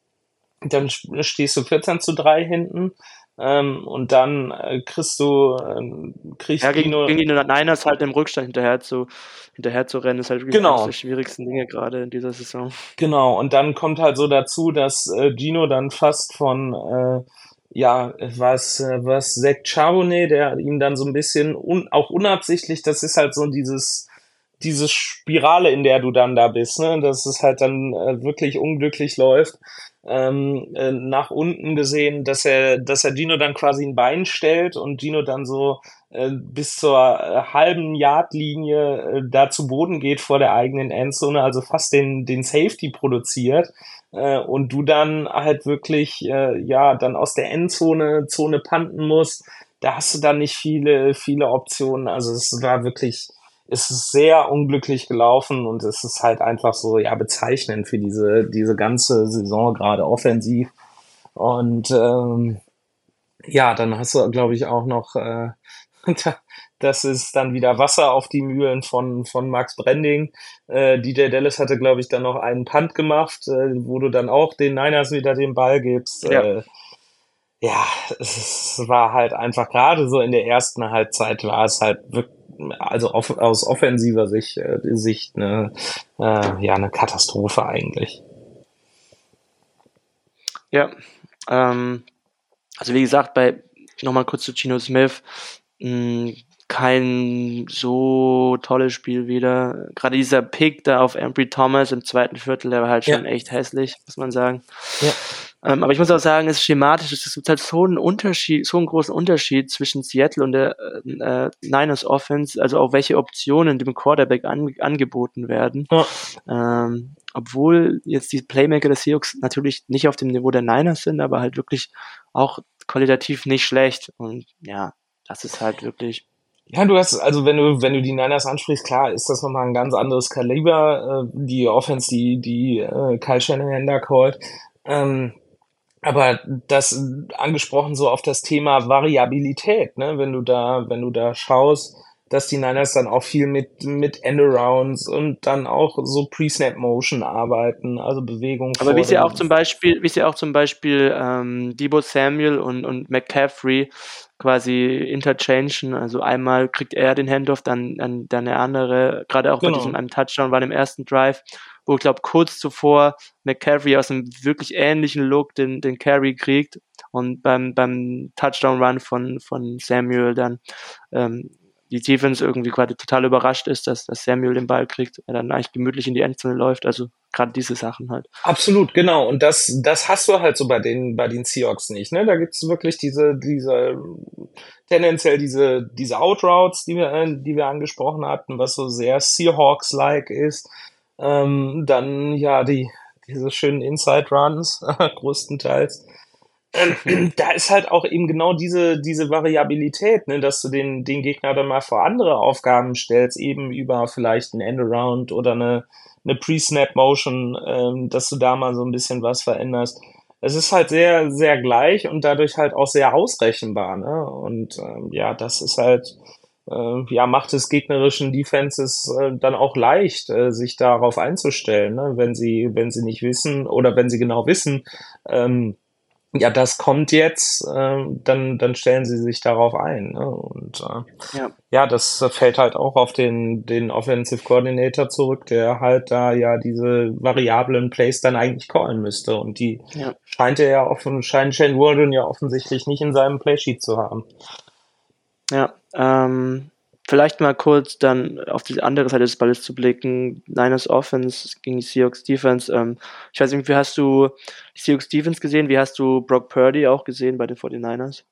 [SPEAKER 4] dann stehst du 14 zu 3 hinten ähm, und dann äh, kriegst du, ähm, kriegst
[SPEAKER 3] ja, gegen, gegen die Niners halt im Rückstand hinterher zu, hinterher zu rennen, ist halt wirklich
[SPEAKER 4] genau.
[SPEAKER 3] eines der schwierigsten Dinge gerade in dieser Saison.
[SPEAKER 4] Genau, und dann kommt halt so dazu, dass äh, Gino dann fast von, äh, ja, was, äh, was Zach Charbonnet, der ihm dann so ein bisschen un, auch unabsichtlich, das ist halt so dieses, diese Spirale, in der du dann da bist, ne, dass es halt dann äh, wirklich unglücklich läuft ähm, äh, nach unten gesehen, dass er, dass er Gino dann quasi ein Bein stellt und Gino dann so äh, bis zur äh, halben Yardlinie äh, da zu Boden geht vor der eigenen Endzone, also fast den, den Safety produziert äh, und du dann halt wirklich äh, ja dann aus der Endzone Zone panten musst. Da hast du dann nicht viele, viele Optionen. Also es war wirklich ist es sehr unglücklich gelaufen und es ist halt einfach so, ja, bezeichnend für diese, diese ganze Saison, gerade offensiv. Und ähm, ja, dann hast du, glaube ich, auch noch, äh, das ist dann wieder Wasser auf die Mühlen von, von Max Brending. Äh, DJ Dallas hatte, glaube ich, dann noch einen Punt gemacht, äh, wo du dann auch den Niners wieder den Ball gibst. Ja. Äh, ja, es war halt einfach gerade so in der ersten Halbzeit war es halt wirklich, also auf, aus offensiver Sicht, äh, Sicht eine, äh, ja, eine Katastrophe eigentlich.
[SPEAKER 3] Ja, ähm, also wie gesagt, bei nochmal kurz zu Gino Smith, mh, hm, kein so tolles Spiel wieder. Gerade dieser Pick da auf Embry Thomas im zweiten Viertel, der war halt schon ja. echt hässlich, muss man sagen. Ja. Ähm, aber ich muss auch sagen, es ist schematisch, es gibt halt so einen Unterschied, so einen großen Unterschied zwischen Seattle und der äh, äh Niners Offense, also auch welche Optionen dem Quarterback an, angeboten werden. Ja. Ähm, obwohl jetzt die Playmaker des Seahawks natürlich nicht auf dem Niveau der Niners sind, aber halt wirklich auch qualitativ nicht schlecht. Und ja, das ist halt wirklich
[SPEAKER 4] ja, du hast, also wenn du, wenn du die Niners ansprichst, klar, ist das nochmal ein ganz anderes Kaliber, äh, die Offense, die, die äh, Kyle Shanahan da callt. Ähm, aber das angesprochen so auf das Thema Variabilität, ne? Wenn du da, wenn du da schaust, dass die Niners dann auch viel mit, mit Endarounds und dann auch so Pre-Snap-Motion arbeiten, also Bewegung.
[SPEAKER 3] Aber wie sie auch zum Beispiel, wie sie auch zum Beispiel ähm, Debo Samuel und, und McCaffrey quasi interchangen. Also einmal kriegt er den Handoff, dann, dann, dann der andere, gerade auch genau. bei diesem einem Touchdown war im ersten Drive, wo ich glaube kurz zuvor McCaffrey aus einem wirklich ähnlichen Look den, den Carry kriegt und beim, beim Touchdown-Run von, von Samuel dann ähm, die Defense irgendwie quasi total überrascht ist, dass, dass Samuel den Ball kriegt, er dann eigentlich gemütlich in die Endzone läuft. Also gerade diese Sachen halt.
[SPEAKER 4] Absolut, genau. Und das, das hast du halt so bei den, bei den Seahawks nicht. Ne? Da gibt's wirklich diese, diese, tendenziell diese, diese Outroutes, die wir, die wir angesprochen hatten, was so sehr Seahawks-like ist. Ähm, dann ja die, diese schönen Inside Runs, größtenteils ähm, da ist halt auch eben genau diese, diese Variabilität, ne, dass du den, den Gegner dann mal vor andere Aufgaben stellst, eben über vielleicht ein Endaround oder eine, eine Pre-Snap-Motion, ähm, dass du da mal so ein bisschen was veränderst. Es ist halt sehr, sehr gleich und dadurch halt auch sehr ausrechenbar. Ne? Und ähm, ja, das ist halt, ja, macht es gegnerischen Defenses äh, dann auch leicht, äh, sich darauf einzustellen, ne? wenn sie, wenn sie nicht wissen oder wenn sie genau wissen, ähm, ja, das kommt jetzt, äh, dann, dann stellen sie sich darauf ein. Ne? Und äh, ja. ja, das fällt halt auch auf den, den Offensive Coordinator zurück, der halt da ja diese variablen Plays dann eigentlich callen müsste. Und die ja. scheint er ja offen, scheint Shane Walden ja offensichtlich nicht in seinem Playsheet zu haben.
[SPEAKER 3] Ja, ähm, Vielleicht mal kurz dann auf die andere Seite des Balles zu blicken. Niners Offense gegen Seahawks Defense. Ähm, ich weiß nicht, wie hast du Seahawks Defense gesehen? Wie hast du Brock Purdy auch gesehen bei den 49ers?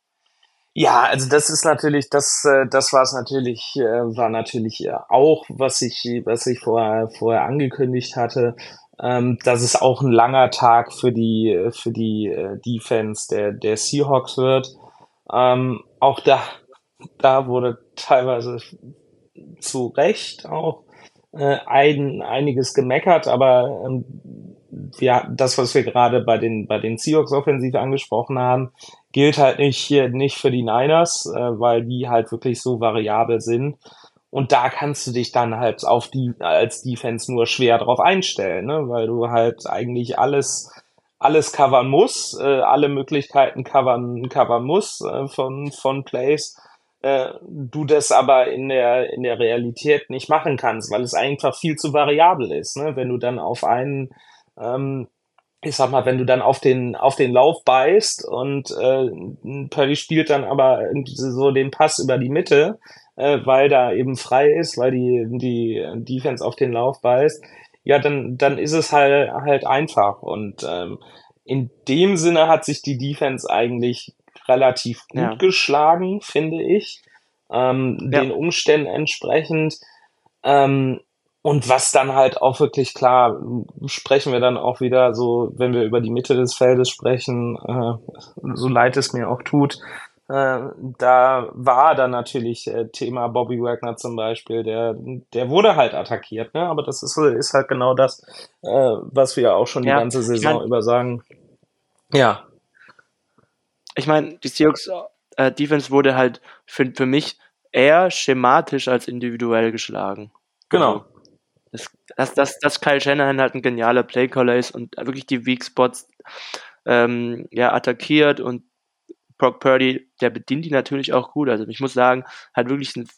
[SPEAKER 4] Ja, also das ist natürlich, das, äh, das war es natürlich, äh, war natürlich äh, auch, was ich, was ich vorher, vorher angekündigt hatte, ähm, dass es auch ein langer Tag für die, für die Defense der, der Seahawks wird. Ähm, auch da, da wurde teilweise zu Recht auch äh, ein, einiges gemeckert, aber ähm, ja, das, was wir gerade bei den, bei den Seahawks offensiv angesprochen haben, gilt halt nicht hier nicht für die Niners, äh, weil die halt wirklich so variabel sind. Und da kannst du dich dann halt auf die als Defense nur schwer drauf einstellen, ne? weil du halt eigentlich alles alles covern musst, äh, alle Möglichkeiten covern covern musst äh, von von Plays äh, du das aber in der, in der Realität nicht machen kannst, weil es einfach viel zu variabel ist. Ne? Wenn du dann auf einen, ähm, ich sag mal, wenn du dann auf den, auf den Lauf beißt und äh, Purdy spielt dann aber so den Pass über die Mitte, äh, weil da eben frei ist, weil die, die Defense auf den Lauf beißt, ja, dann, dann ist es halt, halt einfach. Und ähm, in dem Sinne hat sich die Defense eigentlich relativ gut ja. geschlagen, finde ich. Ähm, ja. Den Umständen entsprechend. Ähm, und was dann halt auch wirklich klar, sprechen wir dann auch wieder so, wenn wir über die Mitte des Feldes sprechen, äh, so leid es mir auch tut, äh, da war dann natürlich äh, Thema Bobby Wagner zum Beispiel, der, der wurde halt attackiert, ne? aber das ist, ist halt genau das, äh, was wir auch schon ja, die ganze Saison über sagen.
[SPEAKER 3] Ja ich meine, die Seahawks äh, Defense wurde halt für, für mich eher schematisch als individuell geschlagen.
[SPEAKER 4] Genau.
[SPEAKER 3] Also, dass, dass, dass Kyle Shanahan halt ein genialer Playcaller ist und wirklich die Weak Spots ähm, ja, attackiert und Brock Purdy, der bedient die natürlich auch gut. Also ich muss sagen, hat wirklich ein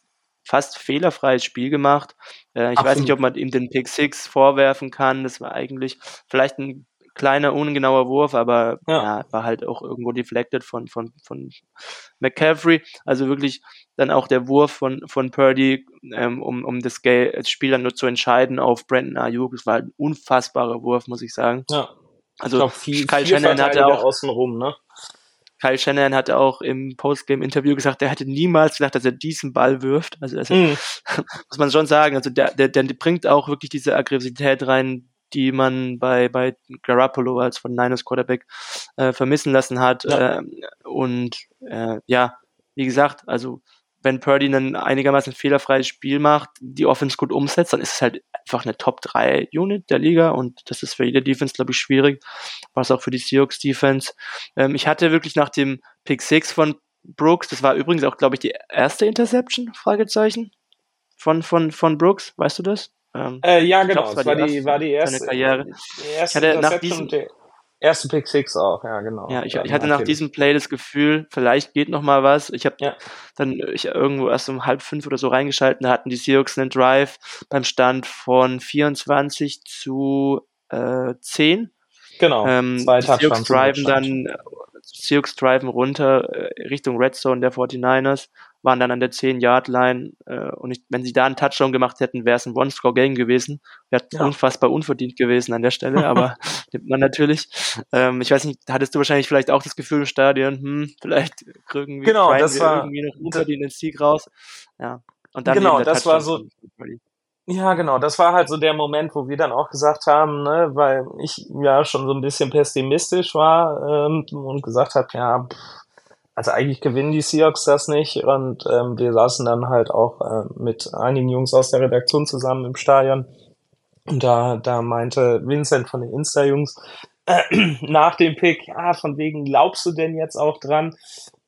[SPEAKER 3] fast fehlerfreies Spiel gemacht. Äh, ich Absolut. weiß nicht, ob man ihm den Pick 6 vorwerfen kann. Das war eigentlich vielleicht ein kleiner, ungenauer Wurf, aber ja. ja. war halt auch irgendwo deflected von, von, von McCaffrey. Also wirklich dann auch der Wurf von, von Purdy, ähm, um, um das, Spiel dann nur zu entscheiden auf Brandon Ayuk. Das war halt ein unfassbarer Wurf, muss ich sagen. Ja. Also ich glaub, viel, Kyle Shannon hatte auch
[SPEAKER 4] außenrum, ne?
[SPEAKER 3] Kyle Shannon hat auch im Postgame-Interview gesagt, er hätte niemals gedacht, dass er diesen Ball wirft. Also das mm. muss man schon sagen. Also der, der, der bringt auch wirklich diese Aggressivität rein, die man bei, bei Garoppolo als von Niners Quarterback äh, vermissen lassen hat. Ja. Äh, und äh, ja, wie gesagt, also wenn Purdy ein einigermaßen fehlerfreies Spiel macht, die Offense gut umsetzt, dann ist es halt einfach eine Top 3 Unit der Liga und das ist für jede Defense, glaube ich, schwierig, was auch für die Seahawks Defense. Ähm, ich hatte wirklich nach dem Pick 6 von Brooks, das war übrigens auch, glaube ich, die erste Interception, Fragezeichen, von, von, von Brooks, weißt du das?
[SPEAKER 4] Ähm, äh, ja, genau, glaub, das war, die, war die erste,
[SPEAKER 3] Karriere.
[SPEAKER 4] Die erste ich hatte nach diesem, Erste Pick Six auch, ja, genau.
[SPEAKER 3] Ja, ich, ich hatte nach diesem Play das Gefühl, vielleicht geht noch mal was. Ich habe ja. dann ich irgendwo erst um halb fünf oder so reingeschalten, da hatten die Seahawks einen Drive beim Stand von 24 zu äh, 10.
[SPEAKER 4] Genau,
[SPEAKER 3] ähm, zwei die Seahawks driven dann, Seahawks driven runter äh, Richtung Red Zone der 49ers waren dann an der 10-Yard-Line äh, und ich, wenn sie da einen Touchdown gemacht hätten, wäre es ein One-Score-Game gewesen. Wäre ja. unfassbar unverdient gewesen an der Stelle, aber nimmt man natürlich. Ähm, ich weiß nicht, hattest du wahrscheinlich vielleicht auch das Gefühl im Stadion, hm, vielleicht irgendwie
[SPEAKER 4] genau, das wir war,
[SPEAKER 3] irgendwie noch unverdienten Sieg raus. Ja. Und dann
[SPEAKER 4] genau, das war so. Ja, genau, das war halt so der Moment, wo wir dann auch gesagt haben, ne, weil ich ja schon so ein bisschen pessimistisch war ähm, und gesagt habe, ja, pff, also eigentlich gewinnen die Seahawks das nicht und ähm, wir saßen dann halt auch äh, mit einigen Jungs aus der Redaktion zusammen im Stadion und da, da meinte Vincent von den Insta-Jungs äh, nach dem Pick, ja, von wegen glaubst du denn jetzt auch dran?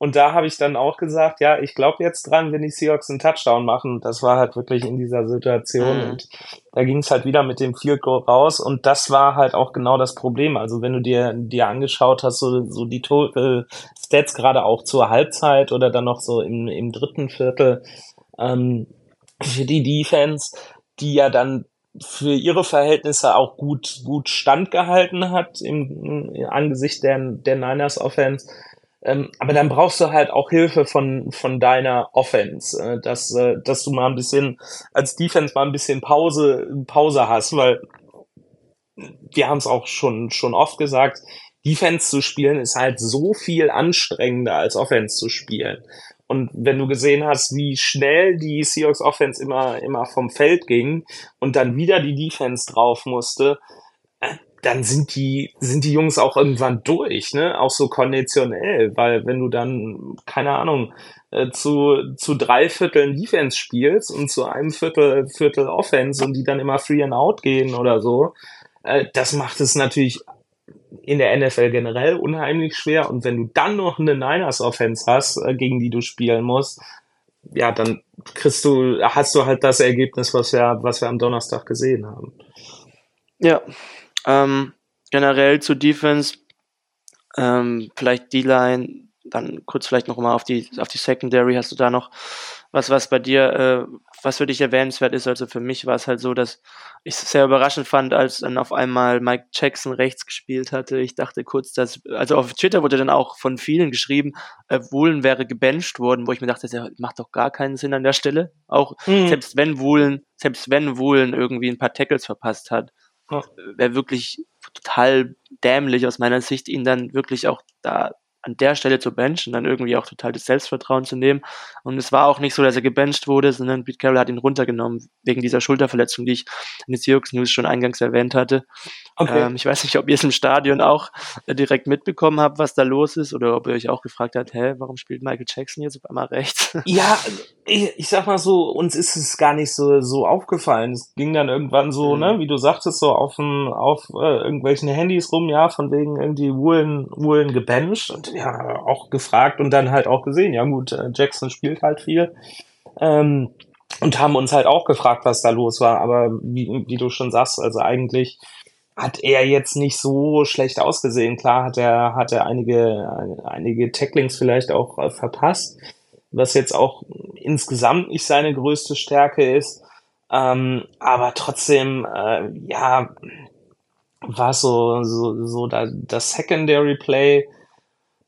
[SPEAKER 4] Und da habe ich dann auch gesagt, ja, ich glaube jetzt dran, wenn die Seahawks einen Touchdown machen. Das war halt wirklich in dieser Situation. Mhm. Und da ging es halt wieder mit dem Field Goal raus. Und das war halt auch genau das Problem. Also wenn du dir, dir angeschaut hast, so, so die Total Stats gerade auch zur Halbzeit oder dann noch so im, im dritten Viertel ähm, für die Defense, die ja dann für ihre Verhältnisse auch gut, gut standgehalten hat im, im Angesicht der, der Niners Offense ähm, aber dann brauchst du halt auch Hilfe von, von deiner Offense, äh, dass, äh, dass du mal ein bisschen als Defense mal ein bisschen Pause, Pause hast, weil wir haben es auch schon, schon oft gesagt, Defense zu spielen ist halt so viel anstrengender als Offense zu spielen. Und wenn du gesehen hast, wie schnell die Seahawks Offense immer, immer vom Feld ging und dann wieder die Defense drauf musste, dann sind die, sind die Jungs auch irgendwann durch, ne? Auch so konditionell, weil wenn du dann, keine Ahnung, äh, zu, zu drei Vierteln Defense spielst und zu einem Viertel, Viertel Offense und die dann immer free and out gehen oder so, äh, das macht es natürlich in der NFL generell unheimlich schwer. Und wenn du dann noch eine Niners Offense hast, äh, gegen die du spielen musst, ja, dann kriegst du, hast du halt das Ergebnis, was wir, was wir am Donnerstag gesehen haben.
[SPEAKER 3] Ja, ähm, generell zu Defense, ähm, vielleicht D-Line, dann kurz vielleicht noch mal auf die, auf die Secondary. Hast du da noch was, was bei dir, äh, was für dich erwähnenswert ist? Also für mich war es halt so, dass ich es sehr überraschend fand, als dann auf einmal Mike Jackson rechts gespielt hatte. Ich dachte kurz, dass, also auf Twitter wurde dann auch von vielen geschrieben, äh, Woolen wäre gebencht worden, wo ich mir dachte, das macht doch gar keinen Sinn an der Stelle. Auch mhm. selbst wenn Woolen, selbst wenn Woolen irgendwie ein paar Tackles verpasst hat, wäre wirklich total dämlich aus meiner Sicht, ihn dann wirklich auch da an der Stelle zu benchen, dann irgendwie auch total das Selbstvertrauen zu nehmen. Und es war auch nicht so, dass er gebencht wurde, sondern Pete Carroll hat ihn runtergenommen, wegen dieser Schulterverletzung, die ich in den Seahawks News schon eingangs erwähnt hatte. Okay. Ähm, ich weiß nicht, ob ihr es im Stadion auch äh, direkt mitbekommen habt, was da los ist, oder ob ihr euch auch gefragt habt, hä, warum spielt Michael Jackson jetzt auf einmal rechts?
[SPEAKER 4] Ja, ich, ich sag mal so, uns ist es gar nicht so, so aufgefallen. Es ging dann irgendwann so, mhm. ne, wie du sagtest, so auf, ein, auf äh, irgendwelchen Handys rum, ja, von wegen irgendwie Woolen, Woolen gebencht und ja, auch gefragt und dann halt auch gesehen, ja gut, äh, Jackson spielt halt viel. Ähm, und haben uns halt auch gefragt, was da los war. Aber wie, wie du schon sagst, also eigentlich hat er jetzt nicht so schlecht ausgesehen. Klar hat er, hat er einige, einige Tacklings vielleicht auch äh, verpasst, was jetzt auch insgesamt nicht seine größte Stärke ist. Ähm, aber trotzdem, äh, ja, war so, so, so da, das Secondary Play,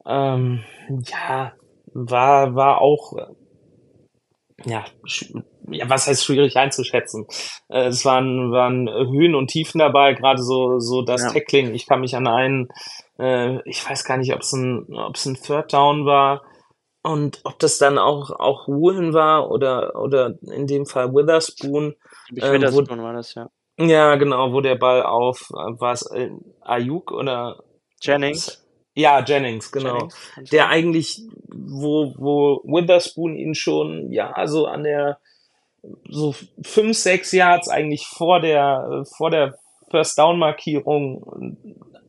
[SPEAKER 4] ähm, ja, war, war auch, ja, ja, was heißt schwierig einzuschätzen? Äh, es waren, waren Höhen und Tiefen dabei, gerade so, so das ja. Tackling. Ich kann mich an einen, äh, ich weiß gar nicht, ob es ein, ob es ein Third Down war und ob das dann auch, auch Woolen war oder, oder in dem Fall Witherspoon.
[SPEAKER 3] Ich äh, Witherspoon wo, war das, ja.
[SPEAKER 4] Ja, genau, wo der Ball auf, war es äh, Ayuk oder?
[SPEAKER 3] Jennings.
[SPEAKER 4] Ja, Jennings, genau. Jennings. Der eigentlich, wo, wo Witherspoon ihn schon, ja, so an der, so fünf, sechs Yards eigentlich vor der, vor der First Down Markierung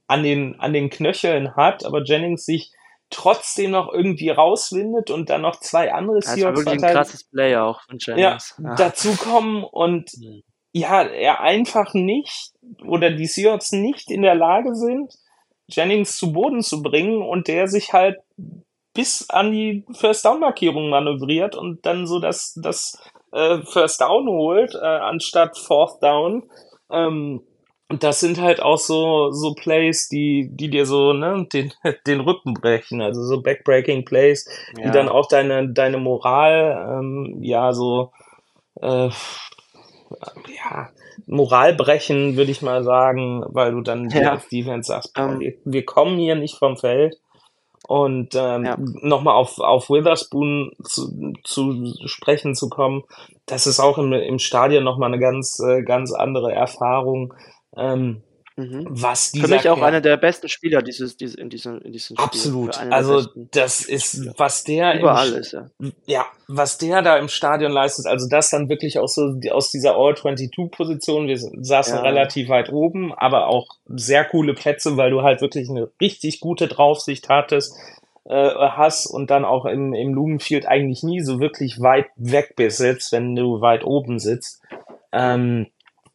[SPEAKER 4] an den, an den Knöcheln hat, aber Jennings sich trotzdem noch irgendwie rauswindet und dann noch zwei andere
[SPEAKER 3] Seahawks Das war wirklich ein krasses Play auch von Jennings.
[SPEAKER 4] Ja, ja. dazu kommen und mhm. ja, er einfach nicht oder die Seahawks nicht in der Lage sind, Jennings zu Boden zu bringen und der sich halt bis an die First Down Markierung manövriert und dann so das, das äh, First Down holt, äh, anstatt Fourth Down. Ähm, und das sind halt auch so, so Plays, die, die dir so, ne, den, den Rücken brechen. Also so Backbreaking Plays, ja. die dann auch deine, deine Moral, ähm, ja, so, äh, ja, Moral brechen, würde ich mal sagen, weil du dann ja. als Defense sagst, boah, um, ähm. wir, wir kommen hier nicht vom Feld. Und ähm, ja. nochmal auf, auf Witherspoon zu, zu sprechen zu kommen, das ist auch im, im Stadion nochmal eine ganz, äh, ganz andere Erfahrung. Ähm, Mhm. Was
[SPEAKER 3] dieser Für mich auch einer der besten Spieler dieses, dieses, in diesem, in diesem
[SPEAKER 4] Spiel. Absolut. Also, das ist, was der,
[SPEAKER 3] überall im, ist, ja.
[SPEAKER 4] ja, was der da im Stadion leistet, also das dann wirklich auch so aus dieser All-22-Position, wir saßen ja. relativ weit oben, aber auch sehr coole Plätze, weil du halt wirklich eine richtig gute Draufsicht hattest, äh, hast und dann auch im, im Lumenfield eigentlich nie so wirklich weit weg bist, selbst wenn du weit oben sitzt. Ähm,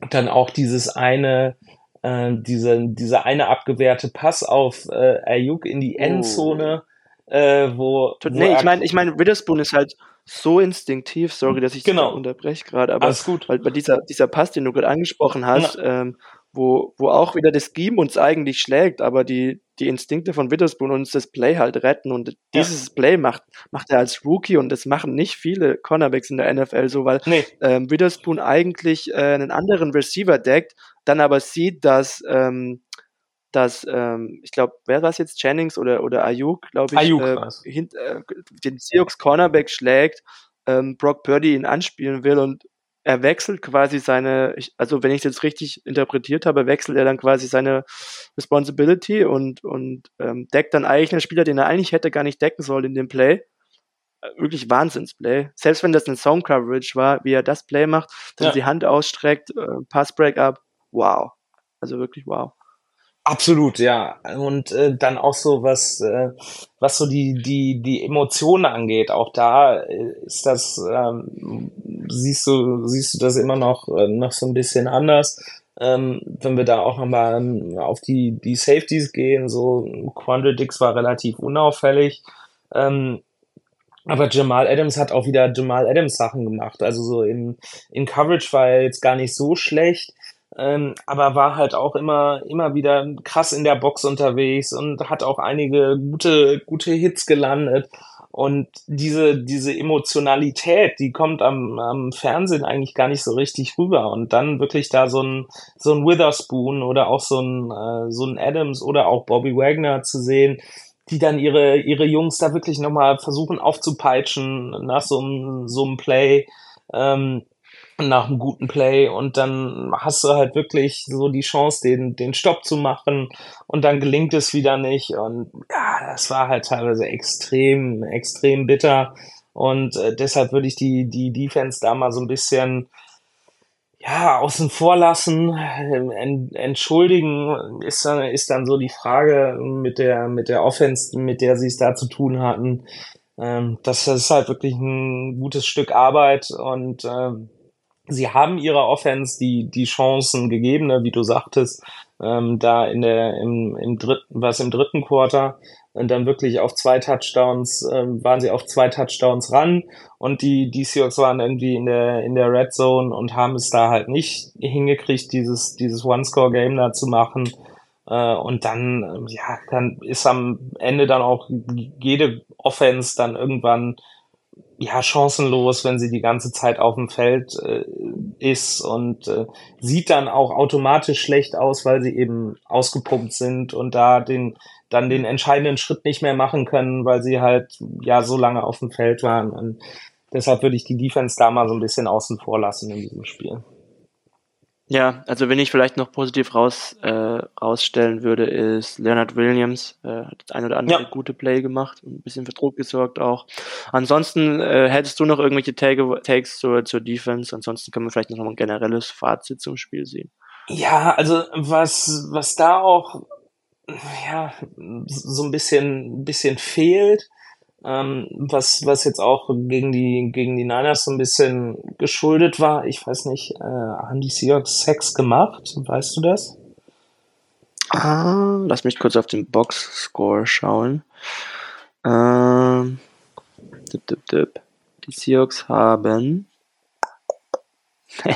[SPEAKER 4] dann auch dieses eine, äh, diese, diese eine abgewehrte Pass auf äh, Ayuk in die oh. Endzone, oh. äh, wo.
[SPEAKER 3] Tut, wo nee, ich meine, ich meine, Witherspoon ist halt so instinktiv, sorry, dass ich
[SPEAKER 4] genau.
[SPEAKER 3] unterbreche gerade, aber Alles gut. weil bei dieser, dieser Pass, den du gerade angesprochen hast, ja. ähm, wo, wo auch wieder das Scheme uns eigentlich schlägt, aber die, die Instinkte von Witherspoon uns das Play halt retten und dieses ja. Play macht, macht er als Rookie und das machen nicht viele Cornerbacks in der NFL so, weil nee. ähm, Witherspoon eigentlich äh, einen anderen Receiver deckt, dann aber sieht, dass, ähm, dass ähm, ich glaube, wer war es jetzt, Jennings oder, oder Ayuk, glaube ich,
[SPEAKER 4] Ayuk
[SPEAKER 3] äh, hint, äh, den Seahawks Cornerback schlägt, ähm, Brock Purdy ihn anspielen will und er wechselt quasi seine, also wenn ich es jetzt richtig interpretiert habe, wechselt er dann quasi seine Responsibility und, und ähm, deckt dann eigentlich einen Spieler, den er eigentlich hätte gar nicht decken sollen in dem Play. Äh, wirklich Wahnsinnsplay. Selbst wenn das ein Song Coverage war, wie er das Play macht, dann ja. die Hand ausstreckt, äh, Pass Breakup, wow. Also wirklich wow.
[SPEAKER 4] Absolut, ja. Und äh, dann auch so was, äh, was so die die die Emotionen angeht. Auch da äh, ist das, ähm, siehst du siehst du das immer noch äh, noch so ein bisschen anders. Ähm, wenn wir da auch nochmal ähm, auf die die Safeties gehen, so Quandrix war relativ unauffällig. Ähm, aber Jamal Adams hat auch wieder Jamal Adams Sachen gemacht. Also so in, in Coverage war er jetzt gar nicht so schlecht ähm, aber war halt auch immer, immer wieder krass in der Box unterwegs und hat auch einige gute, gute Hits gelandet. Und diese, diese Emotionalität, die kommt am, am Fernsehen eigentlich gar nicht so richtig rüber. Und dann wirklich da so ein, so ein Witherspoon oder auch so ein, äh, so ein Adams oder auch Bobby Wagner zu sehen, die dann ihre, ihre Jungs da wirklich nochmal versuchen aufzupeitschen nach so einem, so einem Play. Ähm, nach einem guten Play und dann hast du halt wirklich so die Chance, den, den Stopp zu machen und dann gelingt es wieder nicht und ja, das war halt teilweise extrem, extrem bitter und äh, deshalb würde ich die, die Defense da mal so ein bisschen ja, außen vor lassen, entschuldigen ist dann, ist dann so die Frage mit der, mit der Offense, mit der sie es da zu tun hatten. Ähm, das ist halt wirklich ein gutes Stück Arbeit und ähm, sie haben ihrer Offense die, die Chancen gegeben, ne, wie du sagtest, ähm, da in der, im, im dritten, was im dritten Quarter und dann wirklich auf zwei Touchdowns, ähm, waren sie auf zwei Touchdowns ran und die, die Seahawks waren irgendwie in der, in der Red Zone und haben es da halt nicht hingekriegt, dieses, dieses One-Score-Game da zu machen. Äh, und dann, ähm, ja, dann ist am Ende dann auch jede Offense dann irgendwann ja chancenlos, wenn sie die ganze Zeit auf dem Feld äh, ist und äh, sieht dann auch automatisch schlecht aus, weil sie eben ausgepumpt sind und da den dann den entscheidenden Schritt nicht mehr machen können, weil sie halt ja so lange auf dem Feld waren und deshalb würde ich die Defense da mal so ein bisschen außen vor lassen in diesem Spiel.
[SPEAKER 3] Ja, also wenn ich vielleicht noch positiv raus, äh, rausstellen würde, ist Leonard Williams, äh, hat das ein oder andere ja. gute Play gemacht und ein bisschen für Druck gesorgt auch. Ansonsten äh, hättest du noch irgendwelche Take Takes zur, zur Defense? Ansonsten können wir vielleicht noch ein generelles Fazit zum Spiel sehen.
[SPEAKER 4] Ja, also was, was da auch ja, so ein bisschen, bisschen fehlt, ähm, was, was jetzt auch gegen die, gegen die Niners so ein bisschen geschuldet war. Ich weiß nicht, äh, haben die Seahawks Sex gemacht? Weißt du das?
[SPEAKER 3] Ah, lass mich kurz auf den Box-Score schauen. Ähm, dip, dip, dip. Die Seahawks haben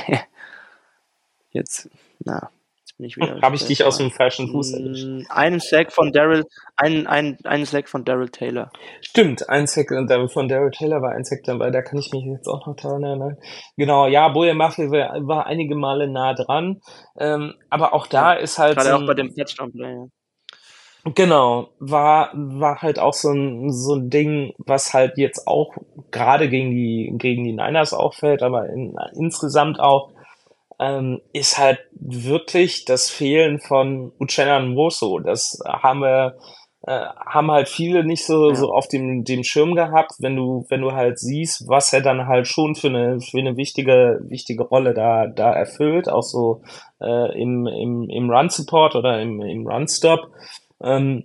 [SPEAKER 3] jetzt, na,
[SPEAKER 4] bin ich wieder. Habe ich dich aus dem falschen Fuß mm,
[SPEAKER 3] erwischt? Einen Sack von Daryl, einen, einen, einen Sack von Daryl Taylor.
[SPEAKER 4] Stimmt, ein Sack von Daryl Taylor war ein Sack dabei, da kann ich mich jetzt auch noch daran erinnern. Genau, ja, Boye Maffe war, war, einige Male nah dran, ähm, aber auch da ist halt.
[SPEAKER 3] Gerade so auch bei dem Touchdown-Play.
[SPEAKER 4] Genau, war, war halt auch so ein, so ein Ding, was halt jetzt auch gerade gegen die, gegen die Niners auffällt, aber in, insgesamt auch ähm, ist halt wirklich das Fehlen von Uchenna Nwosu. Das haben wir äh, haben halt viele nicht so, ja. so auf dem, dem Schirm gehabt, wenn du, wenn du halt siehst, was er dann halt schon für eine, für eine wichtige, wichtige Rolle da, da erfüllt, auch so äh, im, im, im Run-Support oder im, im Run-Stop. Ähm,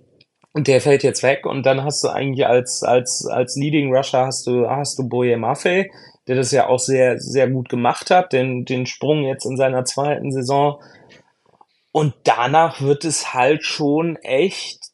[SPEAKER 4] und der fällt jetzt weg und dann hast du eigentlich als, als, als Leading Rusher hast du, hast du Boye Maffei, der das ja auch sehr, sehr gut gemacht hat, den, den Sprung jetzt in seiner zweiten Saison. Und danach wird es halt schon echt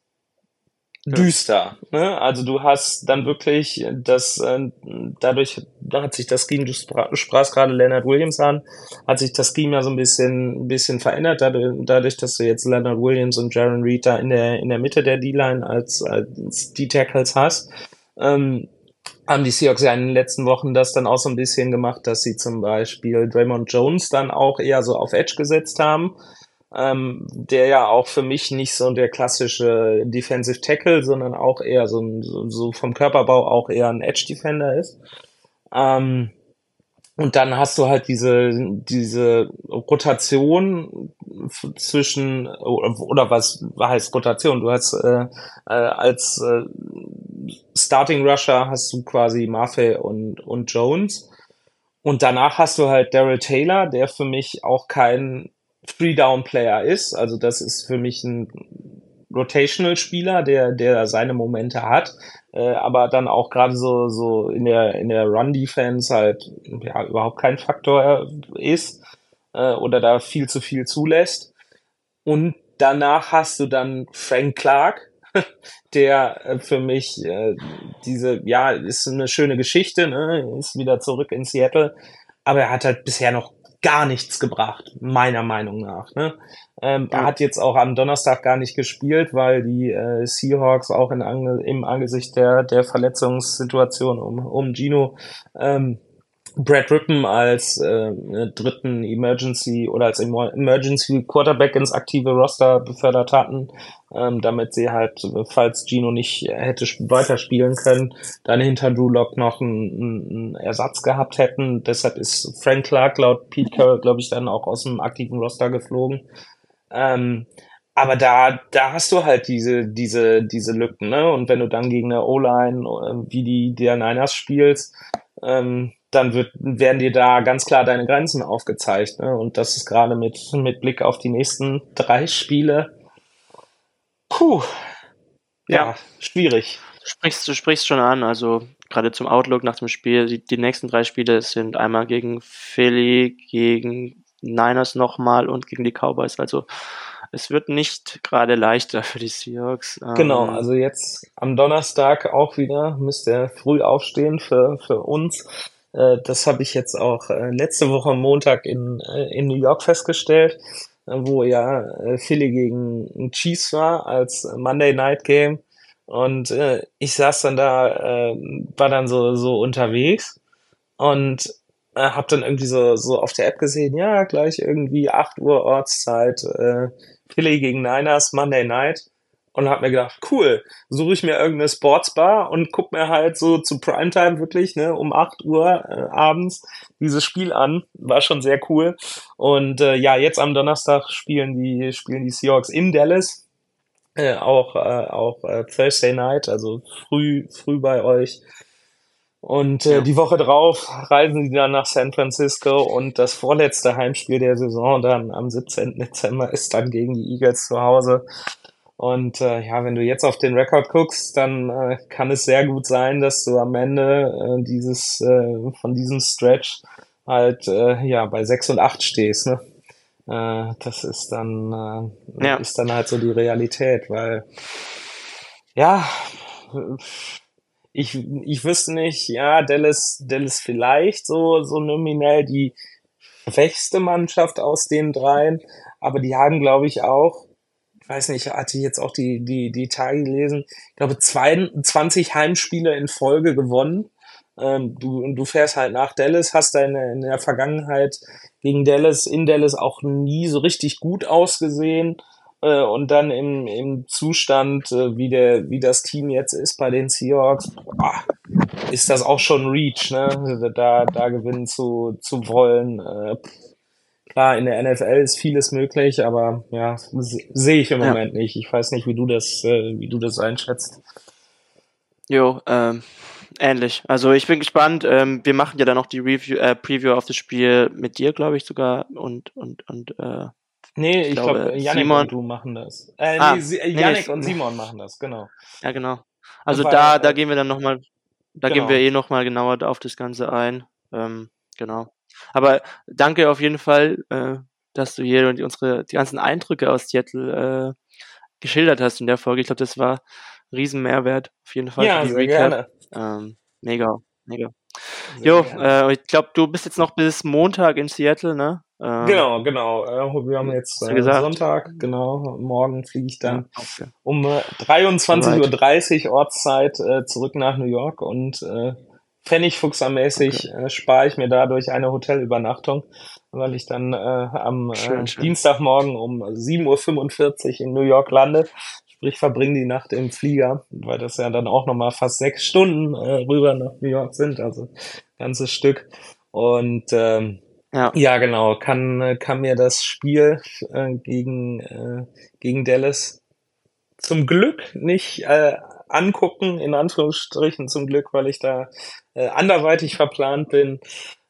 [SPEAKER 4] düster. Ne? Also du hast dann wirklich das, äh, dadurch da hat sich das Scheme, du sprachst gerade Leonard Williams an, hat sich das Scheme ja so ein bisschen, ein bisschen verändert, dadurch, dadurch, dass du jetzt Leonard Williams und Jaron Reed da in der, in der Mitte der D-Line als, als D-Tackles hast. Ähm, haben die Seahawks ja in den letzten Wochen das dann auch so ein bisschen gemacht, dass sie zum Beispiel Draymond Jones dann auch eher so auf Edge gesetzt haben, ähm, der ja auch für mich nicht so der klassische Defensive Tackle, sondern auch eher so, so vom Körperbau auch eher ein Edge Defender ist. Ähm, und dann hast du halt diese, diese Rotation zwischen, oder was heißt Rotation? Du hast äh, äh, als äh, Starting Rusher hast du quasi Maffei und, und Jones. Und danach hast du halt Daryl Taylor, der für mich auch kein Three-Down-Player ist. Also das ist für mich ein Rotational-Spieler, der, der seine Momente hat, äh, aber dann auch gerade so, so in der, in der Run-Defense halt ja, überhaupt kein Faktor ist äh, oder da viel zu viel zulässt. Und danach hast du dann Frank Clark, der äh, für mich äh, diese, ja, ist eine schöne Geschichte, ne? ist wieder zurück in Seattle, aber er hat halt bisher noch gar nichts gebracht, meiner Meinung nach. Ne? Ähm, ja. Er hat jetzt auch am Donnerstag gar nicht gespielt, weil die äh, Seahawks auch in Ange im Angesicht der, der Verletzungssituation um, um Gino ähm, Brad Rippen als äh, dritten Emergency oder als Emergency Quarterback ins aktive Roster befördert hatten, ähm, damit sie halt, falls Gino nicht hätte weiterspielen können, dann hinter Drew Lock noch einen, einen Ersatz gehabt hätten. Deshalb ist Frank Clark laut Pete Carroll, glaube ich, dann auch aus dem aktiven Roster geflogen. Ähm, aber da, da hast du halt diese, diese, diese Lücken, ne? Und wenn du dann gegen eine O-Line, äh, wie die der Niners spielst, ähm, dann wird, werden dir da ganz klar deine Grenzen aufgezeigt. Ne? Und das ist gerade mit, mit Blick auf die nächsten drei Spiele, puh, ja, ja schwierig.
[SPEAKER 3] sprichst, du sprichst schon an, also gerade zum Outlook nach dem Spiel. Die, die nächsten drei Spiele sind einmal gegen Philly, gegen Niners nochmal und gegen die Cowboys. Also es wird nicht gerade leichter für die Seahawks.
[SPEAKER 4] Genau, ähm, also jetzt am Donnerstag auch wieder müsst ihr früh aufstehen für, für uns. Äh, das habe ich jetzt auch äh, letzte Woche Montag in, äh, in New York festgestellt, wo ja Philly gegen Chiefs war als Monday Night Game. Und ich saß dann da, war dann so, so unterwegs und äh, hab dann irgendwie so, so auf der App gesehen, ja, gleich irgendwie 8 Uhr Ortszeit, Philly gegen Niners, Monday Night. Und hab mir gedacht, cool, suche ich mir irgendeine Sportsbar und guck mir halt so zu Primetime wirklich, ne, um 8 Uhr äh, abends dieses Spiel an. War schon sehr cool. Und äh, ja, jetzt am Donnerstag spielen die, spielen die Seahawks in Dallas. Äh, auch äh, auch äh, Thursday Night, also früh, früh bei euch. Und äh, ja. die Woche drauf reisen sie dann nach San Francisco und das vorletzte Heimspiel der Saison dann am 17. Dezember ist dann gegen die Eagles zu Hause. Und äh, ja, wenn du jetzt auf den Rekord guckst, dann äh, kann es sehr gut sein, dass du am Ende äh, dieses äh, von diesem Stretch halt äh, ja bei 6 und 8 stehst. Ne? Äh, das ist dann äh, ja. ist dann halt so die Realität, weil ja ich, ich wüsste nicht, ja, Dallas, Dallas vielleicht so, so nominell die schwächste Mannschaft aus den dreien, aber die haben, glaube ich, auch, ich weiß nicht, hatte ich jetzt auch die, die, die Tage gelesen, ich glaube, 22 Heimspiele in Folge gewonnen. Ähm, du, du fährst halt nach Dallas, hast deine in der Vergangenheit gegen Dallas, in Dallas auch nie so richtig gut ausgesehen äh, und dann im, im Zustand, äh, wie, der, wie das Team jetzt ist bei den Seahawks, boah, ist das auch schon Reach, ne? Da, da gewinnen zu, zu wollen. Äh, klar, in der NFL ist vieles möglich, aber ja, sehe ich im ja. Moment nicht. Ich weiß nicht, wie du das, äh, wie du das einschätzt.
[SPEAKER 3] Jo, ähm, ähnlich. Also ich bin gespannt. Ähm, wir machen ja dann noch die Review, äh, Preview auf das Spiel mit dir, glaube ich sogar und und und äh,
[SPEAKER 4] Nee, ich, ich glaube, glaub, Janik Simon, und du machen das. Äh, ah, nee, Janik nee, und Simon machen das, genau.
[SPEAKER 3] Ja, genau. Also da, da gehen wir dann nochmal, da genau. gehen wir eh nochmal genauer auf das Ganze ein. Ähm, genau. Aber danke auf jeden Fall, äh, dass du hier und unsere, die ganzen Eindrücke aus Seattle äh, geschildert hast in der Folge. Ich glaube, das war ein riesen Mehrwert auf jeden Fall
[SPEAKER 4] ja, für die sehr Recap. Gerne.
[SPEAKER 3] Ähm, mega, mega. Jo, äh, ich glaube, du bist jetzt noch bis Montag in Seattle, ne?
[SPEAKER 4] Äh, genau, genau. Äh, wir haben jetzt äh, Sonntag, genau. Morgen fliege ich dann ja, okay. um äh, 23.30 Uhr Ortszeit äh, zurück nach New York und äh, Pfennigfuchsermäßig okay. äh, spare ich mir dadurch eine Hotelübernachtung, weil ich dann äh, am schön, äh, schön. Dienstagmorgen um 7.45 Uhr in New York lande. Sprich, verbringe die Nacht im Flieger, weil das ja dann auch nochmal fast sechs Stunden äh, rüber nach New York sind, also ganzes Stück. Und ähm, ja. ja, genau. Kann, kann mir das Spiel äh, gegen, äh, gegen Dallas zum Glück nicht äh, angucken, in Anführungsstrichen zum Glück, weil ich da äh, anderweitig verplant bin.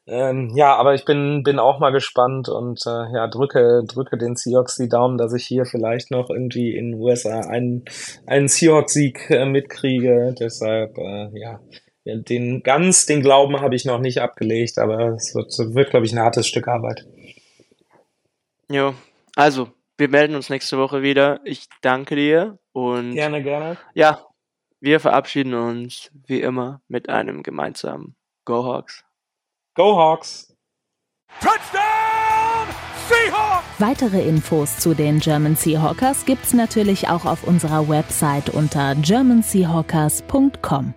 [SPEAKER 4] Ähm, ja, aber ich bin, bin auch mal gespannt und äh, ja, drücke, drücke den Seahawks die Daumen, dass ich hier vielleicht noch irgendwie in den USA einen, einen Seahawks-Sieg äh, mitkriege. Deshalb, äh, ja, den ganz den Glauben habe ich noch nicht abgelegt, aber es wird, wird glaube ich, ein hartes Stück Arbeit.
[SPEAKER 3] Jo, also, wir melden uns nächste Woche wieder. Ich danke dir und.
[SPEAKER 4] Gerne, gerne.
[SPEAKER 3] Ja, wir verabschieden uns wie immer mit einem gemeinsamen Go Hawks.
[SPEAKER 4] Go Hawks!
[SPEAKER 1] Touchdown! Seahawks! Weitere Infos zu den German Seahawkers gibt's natürlich auch auf unserer Website unter germanseahawkers.com.